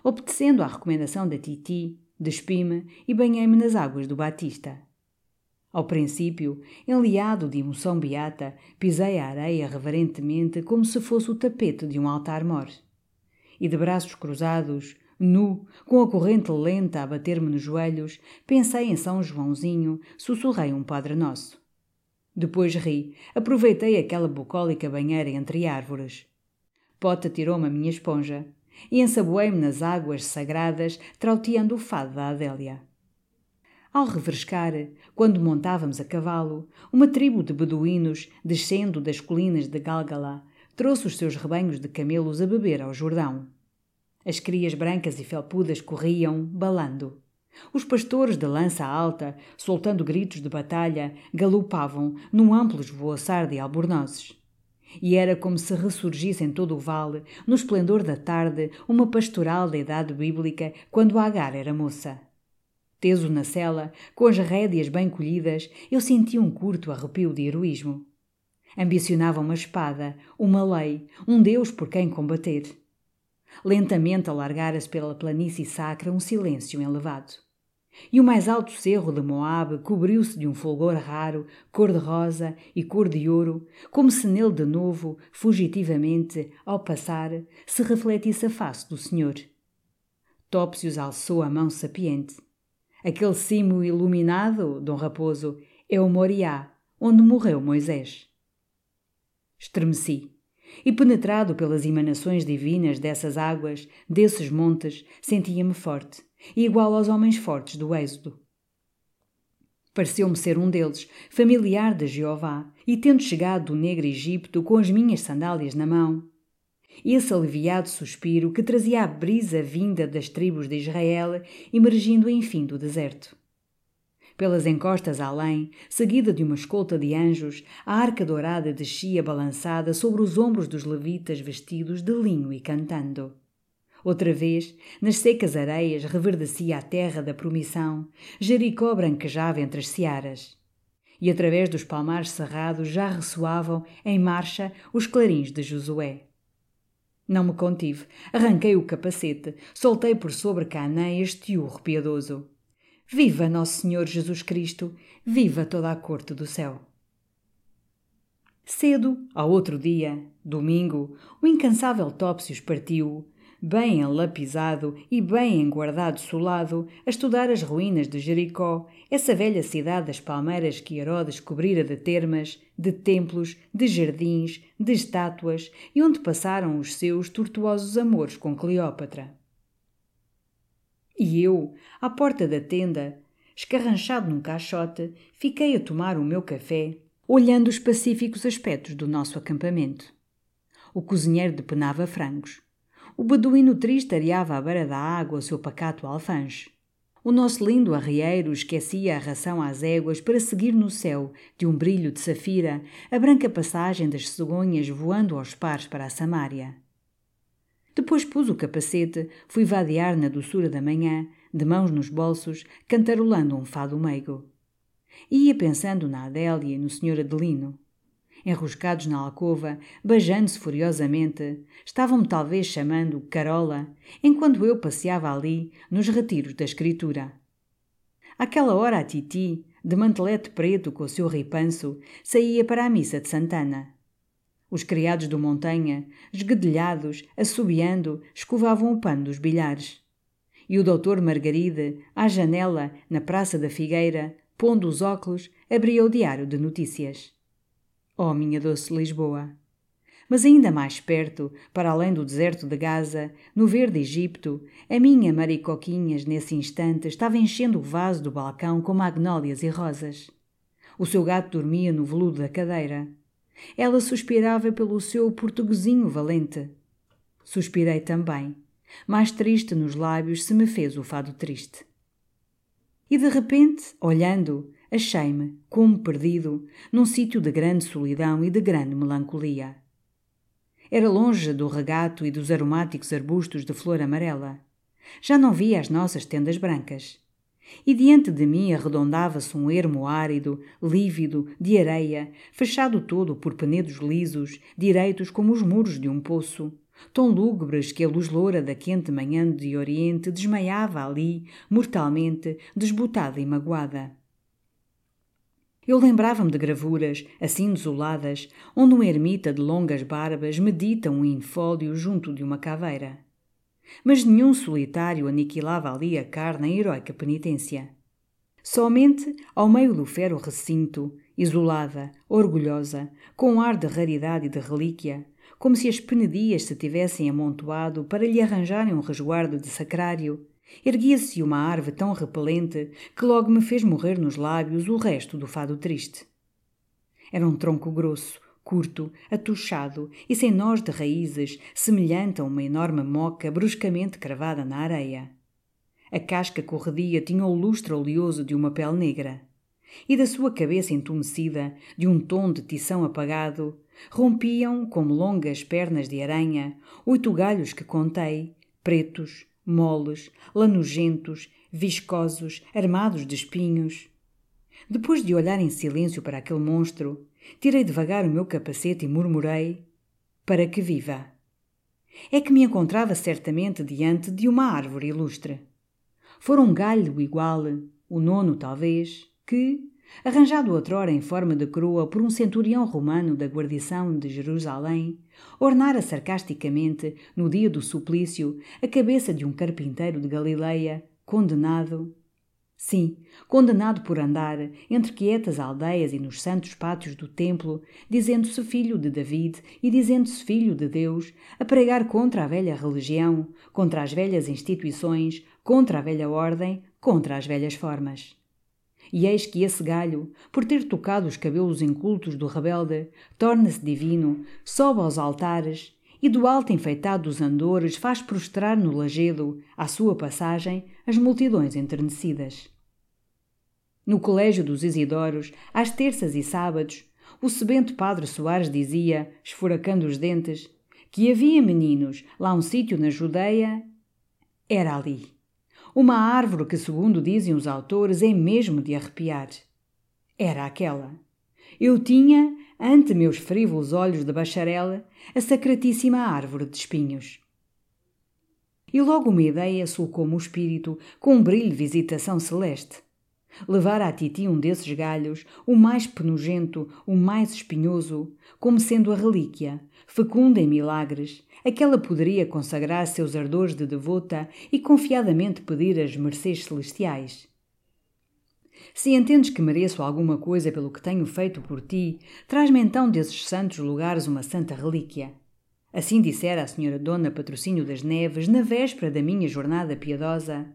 Obedecendo à recomendação da Titi, Despi-me e banhei-me nas águas do Batista. Ao princípio, enliado de emoção beata, pisei a areia reverentemente como se fosse o tapete de um altar-mor. E de braços cruzados, nu, com a corrente lenta a bater-me nos joelhos, pensei em São Joãozinho, sussurrei um Padre Nosso. Depois ri, aproveitei aquela bucólica banheira entre árvores. Pota tirou-me a minha esponja e ensaboei-me nas águas sagradas, trauteando o fado da Adélia. Ao refrescar, quando montávamos a cavalo, uma tribo de beduínos, descendo das colinas de Galgala, trouxe os seus rebanhos de camelos a beber ao Jordão. As crias brancas e felpudas corriam, balando. Os pastores de lança alta, soltando gritos de batalha, galopavam num amplo esvoaçar de albornozes. E era como se ressurgisse em todo o vale, no esplendor da tarde, uma pastoral da idade bíblica, quando Agar era moça. Teso na cela, com as rédeas bem colhidas, eu senti um curto arrepio de heroísmo. Ambicionava uma espada, uma lei, um Deus por quem combater. Lentamente alargara-se pela planície sacra um silêncio elevado. E o mais alto cerro de Moabe cobriu-se de um fulgor raro, cor-de-rosa e cor de ouro, como se nele de novo, fugitivamente, ao passar, se refletisse a face do Senhor. Topsius alçou a mão sapiente. Aquele cimo iluminado, Dom Raposo, é o Moriá, onde morreu Moisés. Estremeci e, penetrado pelas emanações divinas dessas águas, desses montes, sentia-me forte, igual aos homens fortes do Êxodo. Pareceu-me ser um deles, familiar de Jeová, e tendo chegado do negro Egito com as minhas sandálias na mão, esse aliviado suspiro que trazia a brisa vinda das tribos de Israel, emergindo enfim do deserto. Pelas encostas além, seguida de uma escolta de anjos, a arca dourada descia balançada sobre os ombros dos levitas vestidos de linho e cantando. Outra vez, nas secas areias reverdecia a terra da promissão, Jericó branquejava entre as searas. E através dos palmares cerrados já ressoavam, em marcha, os clarins de Josué. Não me contive, arranquei o capacete, soltei por sobre Canaã este urro piedoso. Viva Nosso Senhor Jesus Cristo! Viva toda a corte do céu! Cedo, ao outro dia, domingo, o incansável Topsius partiu, bem enlapizado e bem enguardado solado, a estudar as ruínas de Jericó, essa velha cidade das palmeiras que Herodes cobrira de termas, de templos, de jardins, de estátuas e onde passaram os seus tortuosos amores com Cleópatra. E eu, à porta da tenda, escarranchado num caixote, fiquei a tomar o meu café, olhando os pacíficos aspectos do nosso acampamento. O cozinheiro depenava frangos. O beduíno triste areava à beira da água o seu pacato alfange. O nosso lindo arrieiro esquecia a ração às éguas para seguir no céu, de um brilho de safira, a branca passagem das cegonhas voando aos pares para a Samária. Depois pus o capacete, fui vadear na doçura da manhã, de mãos nos bolsos, cantarolando um fado meigo. Ia pensando na Adélia e no Sr. Adelino. Enroscados na alcova, beijando-se furiosamente, estavam-me talvez chamando Carola, enquanto eu passeava ali, nos retiros da escritura. Àquela hora a Titi, de mantelete preto com o seu ripanço, saía para a missa de Santana. Os criados do Montanha, esguedelhados, assobiando, escovavam o pano dos bilhares. E o doutor Margaride, à janela, na Praça da Figueira, pondo os óculos, abria o diário de notícias. Oh, minha doce Lisboa! Mas ainda mais perto, para além do deserto de Gaza, no verde Egito, a minha Maricoquinhas, nesse instante, estava enchendo o vaso do balcão com magnólias e rosas. O seu gato dormia no veludo da cadeira. Ela suspirava pelo seu portuguesinho valente. Suspirei também. Mais triste nos lábios se me fez o fado triste. E de repente, olhando, achei-me, como perdido, num sítio de grande solidão e de grande melancolia. Era longe do regato e dos aromáticos arbustos de flor amarela. Já não via as nossas tendas brancas e diante de mim arredondava-se um ermo árido, lívido, de areia, fechado todo por penedos lisos, direitos como os muros de um poço, tão lúgubres que a luz loura da quente manhã de Oriente desmaiava ali, mortalmente, desbotada e magoada. Eu lembrava-me de gravuras, assim desoladas, onde um ermita de longas barbas medita um infólio junto de uma caveira mas nenhum solitário aniquilava ali a carne em heroica penitência. Somente, ao meio do fero recinto, isolada, orgulhosa, com um ar de raridade e de relíquia, como se as penedias se tivessem amontoado para lhe arranjarem um resguardo de sacrário, erguia-se uma árvore tão repelente que logo me fez morrer nos lábios o resto do fado triste. Era um tronco grosso, curto, atuchado e sem nós de raízes, semelhante a uma enorme moca bruscamente cravada na areia. A casca corredia tinha o lustre oleoso de uma pele negra. E da sua cabeça entumecida, de um tom de tição apagado, rompiam, como longas pernas de aranha, oito galhos que contei, pretos, moles, lanugentos, viscosos, armados de espinhos. Depois de olhar em silêncio para aquele monstro, tirei devagar o meu capacete e murmurei: Para que viva! é que me encontrava certamente diante de uma árvore ilustre. Fora um galho igual, o nono talvez, que, arranjado outrora em forma de coroa por um centurião romano da guarnição de Jerusalém, ornara sarcasticamente, no dia do suplício, a cabeça de um carpinteiro de Galileia, condenado. Sim, condenado por andar entre quietas aldeias e nos santos pátios do templo, dizendo-se filho de David e dizendo-se filho de Deus, a pregar contra a velha religião, contra as velhas instituições, contra a velha ordem, contra as velhas formas. E eis que esse galho, por ter tocado os cabelos incultos do rebelde, torna-se divino, sobe aos altares e do alto enfeitado dos andores faz prostrar no lajedo, à sua passagem, as multidões enternecidas. No colégio dos Isidoros, às terças e sábados, o sebento padre Soares dizia, esfuracando os dentes, que havia meninos, lá um sítio na Judeia. Era ali. Uma árvore que, segundo dizem os autores, é mesmo de arrepiar. Era aquela. Eu tinha, ante meus frívolos olhos de bacharel, a sacratíssima árvore de espinhos. E logo uma ideia sulcou-me o espírito com um brilho de visitação celeste. Levar à Titi um desses galhos, o mais penugento, o mais espinhoso, como sendo a relíquia, fecunda em milagres, a que ela poderia consagrar seus ardores de devota e confiadamente pedir as mercês celestiais. Se entendes que mereço alguma coisa pelo que tenho feito por ti, traz-me então desses santos lugares uma santa relíquia. Assim dissera a senhora Dona Patrocínio das Neves na véspera da minha jornada piedosa,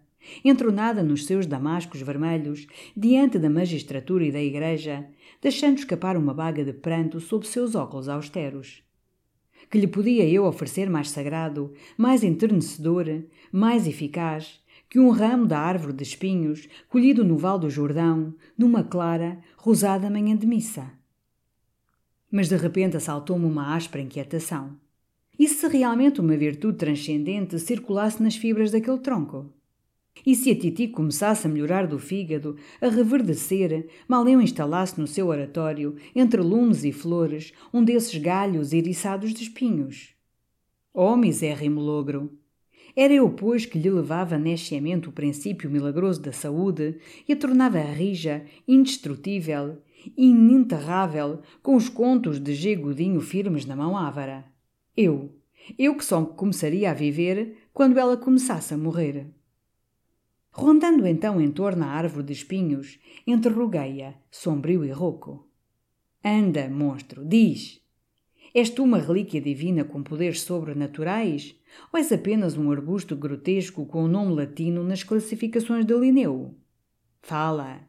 entronada nos seus damascos vermelhos, diante da magistratura e da igreja, deixando escapar uma baga de pranto sob seus óculos austeros. Que lhe podia eu oferecer mais sagrado, mais enternecedor, mais eficaz, que um ramo da árvore de espinhos, colhido no Val do Jordão, numa clara, rosada manhã de missa? Mas de repente assaltou-me uma áspera inquietação. E se realmente uma virtude transcendente circulasse nas fibras daquele tronco? E se a Titi começasse a melhorar do fígado, a reverdecer, mal eu instalasse no seu oratório, entre lumes e flores, um desses galhos eriçados de espinhos? Oh, misérrimo logro! Era eu, pois, que lhe levava nesciamente o princípio milagroso da saúde e a tornava rija, indestrutível, ininterrável, com os contos de G. Godinho firmes na mão ávara. Eu, eu que só começaria a viver quando ela começasse a morrer. Rondando então em torno à árvore de espinhos, interroguei-a, sombrio e rouco. Anda, monstro, diz! És tu uma relíquia divina com poderes sobrenaturais? Ou és apenas um arbusto grotesco com o nome latino nas classificações de Linneu? Fala!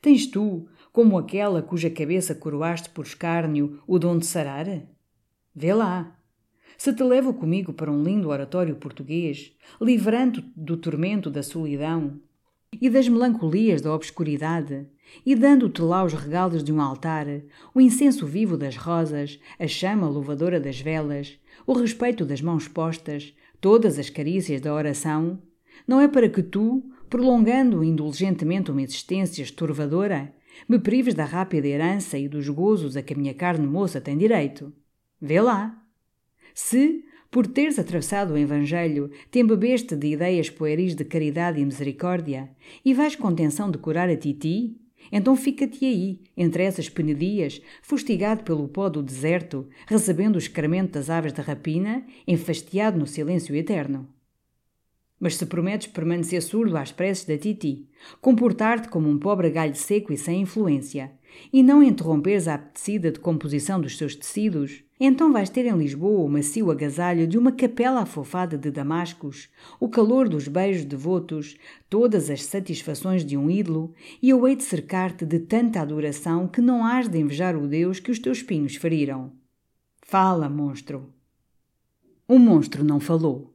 Tens tu, como aquela cuja cabeça coroaste por escárnio, o dom de sarar? Vê lá! Se te levo comigo para um lindo oratório português, livrando-te do tormento da solidão e das melancolias da obscuridade, e dando-te lá os regalos de um altar, o incenso vivo das rosas, a chama louvadora das velas, o respeito das mãos postas, todas as carícias da oração, não é para que tu, prolongando indulgentemente uma existência estorvadora, me prives da rápida herança e dos gozos a que a minha carne moça tem direito. Vê lá! Se, por teres atravessado o Evangelho, te embebeste de ideias pueris de caridade e misericórdia, e vais com intenção de curar a Titi, então fica-te aí, entre essas penedias, fustigado pelo pó do deserto, recebendo o excremento das aves da rapina, enfastiado no silêncio eterno. Mas se prometes permanecer surdo às preces da Titi, comportar-te como um pobre galho seco e sem influência, e não interromperes a apetecida decomposição dos seus tecidos, então vais ter em Lisboa o macio agasalho de uma capela afofada de damascos, o calor dos beijos devotos, todas as satisfações de um ídolo, e eu hei de cercar-te de tanta adoração que não hás de invejar o Deus que os teus espinhos feriram. Fala, monstro. O monstro não falou.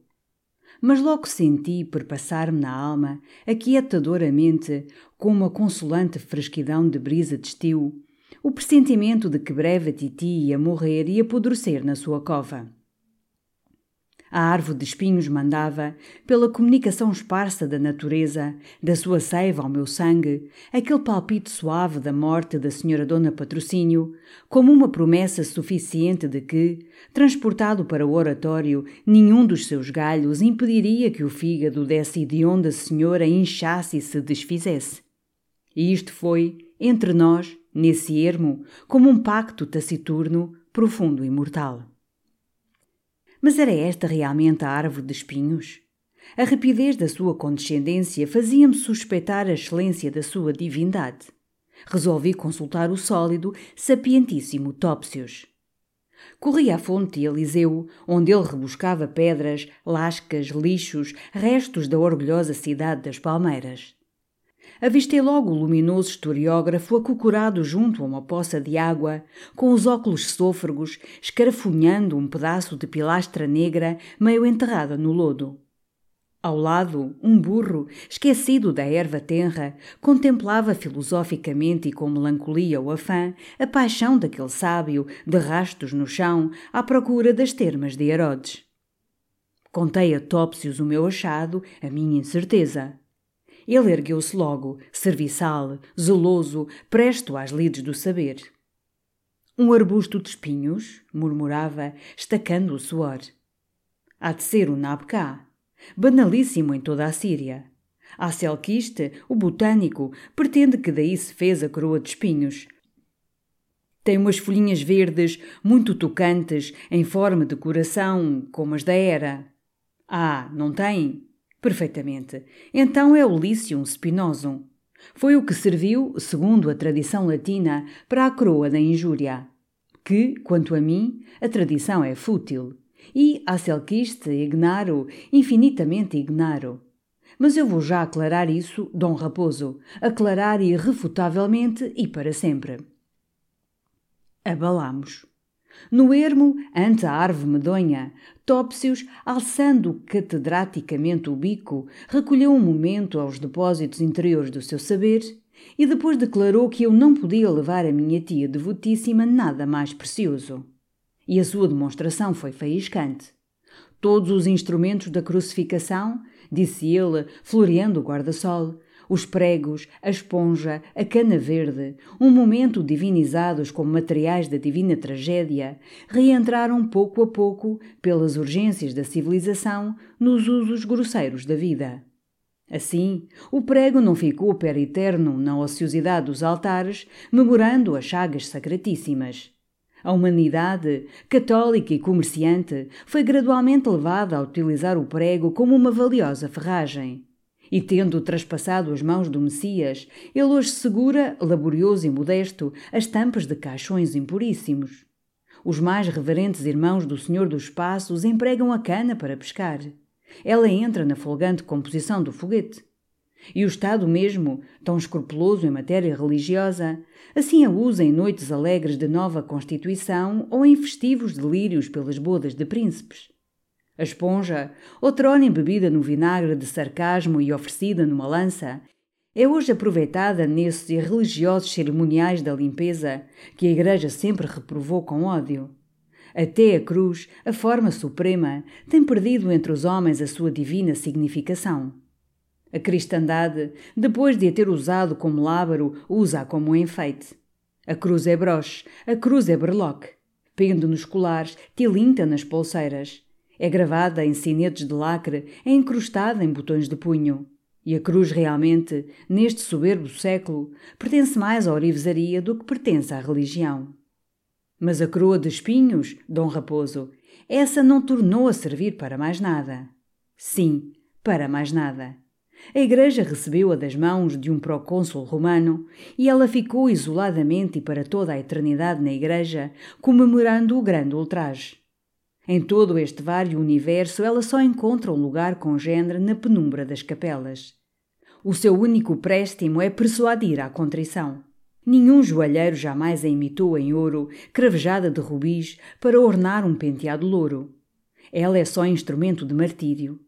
Mas logo senti perpassar-me na alma, aquietadoramente, com uma consolante fresquidão de brisa de estio, o pressentimento de que breve a Titi ia morrer e apodrecer na sua cova. A árvore de espinhos mandava, pela comunicação esparsa da natureza, da sua seiva ao meu sangue, aquele palpite suave da morte da senhora Dona Patrocínio, como uma promessa suficiente de que, transportado para o oratório, nenhum dos seus galhos impediria que o fígado dessa hedionda senhora inchasse e se desfizesse. E isto foi, entre nós, nesse ermo, como um pacto taciturno, profundo e mortal. Mas era esta realmente a árvore de espinhos? A rapidez da sua condescendência fazia-me suspeitar a excelência da sua divindade. Resolvi consultar o sólido, sapientíssimo Topsius. Corri à fonte Eliseu, onde ele rebuscava pedras, lascas, lixos, restos da orgulhosa cidade das Palmeiras avistei logo o luminoso historiógrafo acocorado junto a uma poça de água, com os óculos sôfregos, escarafunhando um pedaço de pilastra negra meio enterrada no lodo. Ao lado, um burro, esquecido da erva tenra, contemplava filosoficamente e com melancolia ou afã a paixão daquele sábio de rastos no chão à procura das termas de Herodes. Contei a Topsius o meu achado, a minha incerteza. Ele ergueu-se logo, serviçal, zeloso, presto às lides do saber. Um arbusto de espinhos, murmurava, estacando o suor. Há de ser o Nabká, banalíssimo em toda a Síria. A Selquiste, o botânico, pretende que daí se fez a coroa de espinhos. Tem umas folhinhas verdes, muito tocantes, em forma de coração, como as da Era. Ah, não tem? Perfeitamente. Então é o Lycium spinosum. Foi o que serviu, segundo a tradição latina, para a coroa da injúria. Que, quanto a mim, a tradição é fútil. E a Selquiste ignaro, infinitamente ignaro. Mas eu vou já aclarar isso, Dom Raposo, aclarar irrefutavelmente e para sempre. Abalamos. No ermo, ante a árvore medonha, Topsius, alçando catedraticamente o bico, recolheu um momento aos depósitos interiores do seu saber e depois declarou que eu não podia levar a minha tia devotíssima nada mais precioso. E a sua demonstração foi faiscante. Todos os instrumentos da crucificação, disse ele, floreando o guarda-sol, os pregos, a esponja, a cana verde, um momento divinizados como materiais da divina tragédia, reentraram pouco a pouco, pelas urgências da civilização, nos usos grosseiros da vida. Assim, o prego não ficou per eterno na ociosidade dos altares, memorando as chagas sacratíssimas. A humanidade, católica e comerciante, foi gradualmente levada a utilizar o prego como uma valiosa ferragem. E tendo traspassado as mãos do Messias, ele hoje segura, laborioso e modesto, as tampas de caixões impuríssimos. Os mais reverentes irmãos do Senhor dos Espaços empregam a cana para pescar. Ela entra na folgante composição do foguete. E o Estado mesmo, tão escrupuloso em matéria religiosa, assim a usa em noites alegres de nova Constituição ou em festivos delírios pelas bodas de príncipes. A esponja, outrora embebida no vinagre de sarcasmo e oferecida numa lança, é hoje aproveitada nesses religiosos cerimoniais da limpeza que a Igreja sempre reprovou com ódio. Até a cruz, a forma suprema, tem perdido entre os homens a sua divina significação. A cristandade, depois de a ter usado como lábaro, usa-a como enfeite. A cruz é broche, a cruz é berloque. Pende nos colares, tilinta nas pulseiras. É gravada em sinetes de lacre, é encrustada em botões de punho. E a cruz realmente, neste soberbo século, pertence mais à orivesaria do que pertence à religião. Mas a coroa de espinhos, Dom Raposo, essa não tornou a servir para mais nada. Sim, para mais nada. A Igreja recebeu-a das mãos de um procônsul romano e ela ficou isoladamente e para toda a eternidade na Igreja, comemorando o grande ultraje. Em todo este vário universo, ela só encontra um lugar congênere na penumbra das capelas. O seu único préstimo é persuadir à contrição. Nenhum joalheiro jamais a imitou em ouro, cravejada de rubis, para ornar um penteado louro. Ela é só instrumento de martírio.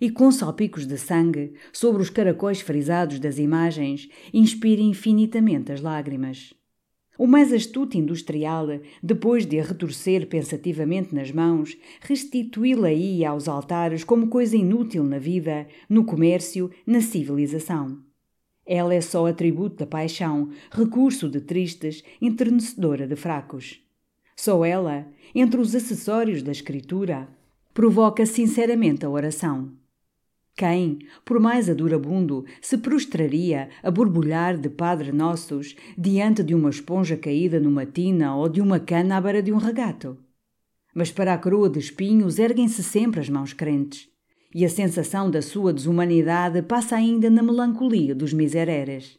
E com salpicos de sangue, sobre os caracóis frisados das imagens, inspira infinitamente as lágrimas. O mais astuto industrial, depois de a retorcer pensativamente nas mãos, restituí-la-ia aos altares como coisa inútil na vida, no comércio, na civilização. Ela é só atributo da paixão, recurso de tristes, enternecedora de fracos. Só ela, entre os acessórios da escritura, provoca sinceramente a oração. Quem, por mais adurabundo, se prostraria a borbulhar de Padre Nossos diante de uma esponja caída numa tina ou de uma cana à beira de um regato? Mas para a coroa de espinhos erguem-se sempre as mãos crentes, e a sensação da sua desumanidade passa ainda na melancolia dos misereres.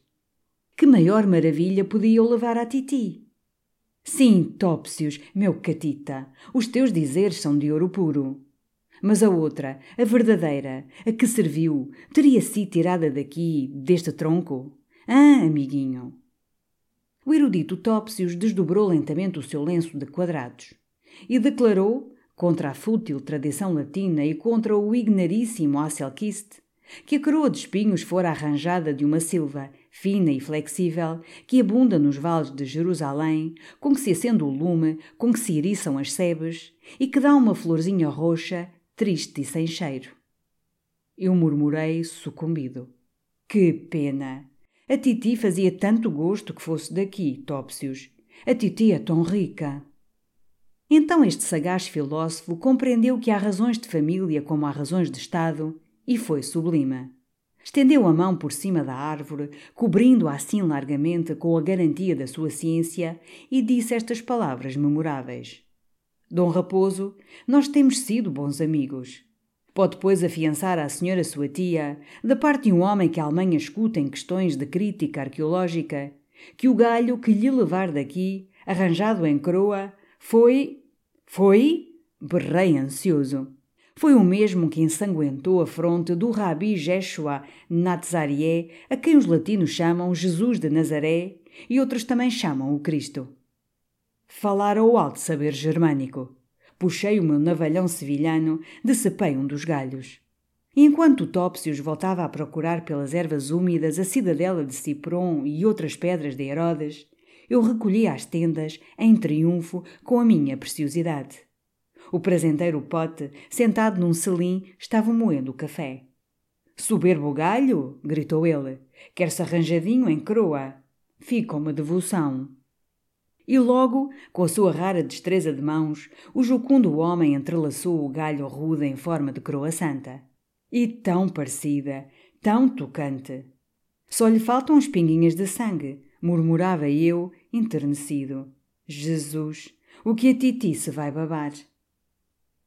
Que maior maravilha podia levar a Titi? Sim, Topsius, meu catita, os teus dizeres são de ouro puro. Mas a outra, a verdadeira, a que serviu, teria sido tirada daqui, deste tronco? Ah, amiguinho! O erudito Topsius desdobrou lentamente o seu lenço de quadrados e declarou, contra a fútil tradição latina e contra o ignaríssimo Asselquist, que a coroa de espinhos fora arranjada de uma silva fina e flexível que abunda nos vales de Jerusalém, com que se acende o lume, com que se eriçam as sebes e que dá uma florzinha roxa triste e sem cheiro. Eu murmurei, sucumbido. Que pena! A Titi fazia tanto gosto que fosse daqui, Topsius. A Titi é tão rica. Então este sagaz filósofo compreendeu que há razões de família como há razões de Estado e foi sublime. Estendeu a mão por cima da árvore, cobrindo-a assim largamente com a garantia da sua ciência, e disse estas palavras memoráveis. Dom Raposo, nós temos sido bons amigos. Pode, pois, afiançar à senhora sua tia, da parte de um homem que a Alemanha escuta em questões de crítica arqueológica, que o galho que lhe levar daqui, arranjado em croa, foi. Foi? Berrei ansioso. Foi o mesmo que ensanguentou a fronte do Rabi Jeshua Nazarié, a quem os latinos chamam Jesus de Nazaré e outros também chamam o Cristo. Falara o alto saber germânico. Puxei o meu navalhão sevilhano, decepei um dos galhos. Enquanto Topsius voltava a procurar pelas ervas úmidas a cidadela de Cipron e outras pedras de Herodes, eu recolhi às tendas, em triunfo, com a minha preciosidade. O prazenteiro pote, sentado num selim, estava moendo o café. Soberbo galho! gritou ele. Quer-se arranjadinho em croa. Fica uma devoção. E logo, com a sua rara destreza de mãos, o jucundo homem entrelaçou o galho rude em forma de croa santa. E tão parecida, tão tocante. Só lhe faltam as pinguinhas de sangue, murmurava eu, enternecido. Jesus, o que a Titi se vai babar?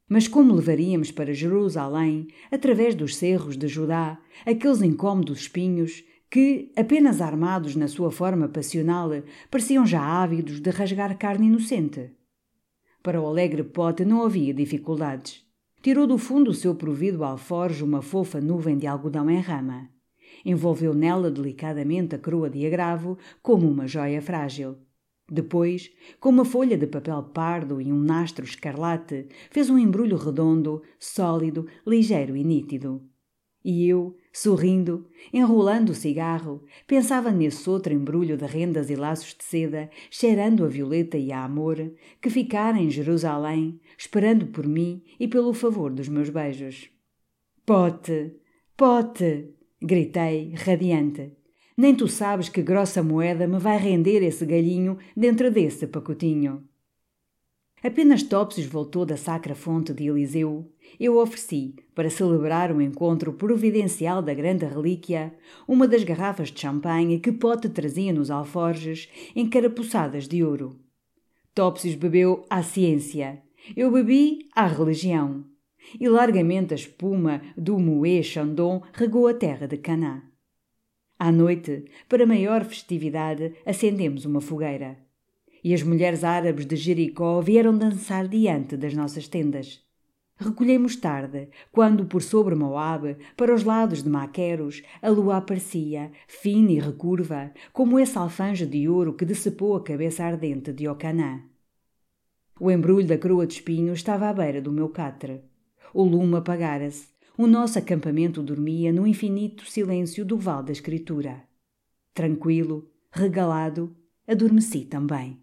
Mas como levaríamos para Jerusalém, através dos cerros de Judá, aqueles incômodos espinhos que, apenas armados na sua forma passional, pareciam já ávidos de rasgar carne inocente. Para o alegre pote não havia dificuldades. Tirou do fundo o seu provido alforje uma fofa nuvem de algodão em rama. Envolveu nela delicadamente a coroa de agravo como uma joia frágil. Depois, com uma folha de papel pardo e um nastro escarlate, fez um embrulho redondo, sólido, ligeiro e nítido. E eu, sorrindo, enrolando o cigarro, pensava nesse outro embrulho de rendas e laços de seda, cheirando a violeta e a amor, que ficara em Jerusalém, esperando por mim e pelo favor dos meus beijos. Pote! Pote! gritei, radiante. Nem tu sabes que grossa moeda me vai render esse galhinho dentro desse pacotinho. Apenas Topsius voltou da sacra fonte de Eliseu, eu ofereci, para celebrar o encontro providencial da grande relíquia, uma das garrafas de champanhe que Pote trazia nos alforjes, encarapuçadas de ouro. Topsius bebeu à ciência, eu bebi à religião. E largamente a espuma do Moé Chandon regou a terra de Canaã. À noite, para maior festividade, acendemos uma fogueira e as mulheres árabes de Jericó vieram dançar diante das nossas tendas. Recolhemos tarde, quando por sobre Moabe, para os lados de Maqueros, a lua aparecia, fina e recurva, como esse alfanje de ouro que decepou a cabeça ardente de Ocanã. O embrulho da coroa de espinho estava à beira do meu catre. O lume apagara-se. O nosso acampamento dormia no infinito silêncio do val da escritura. Tranquilo, regalado, adormeci também.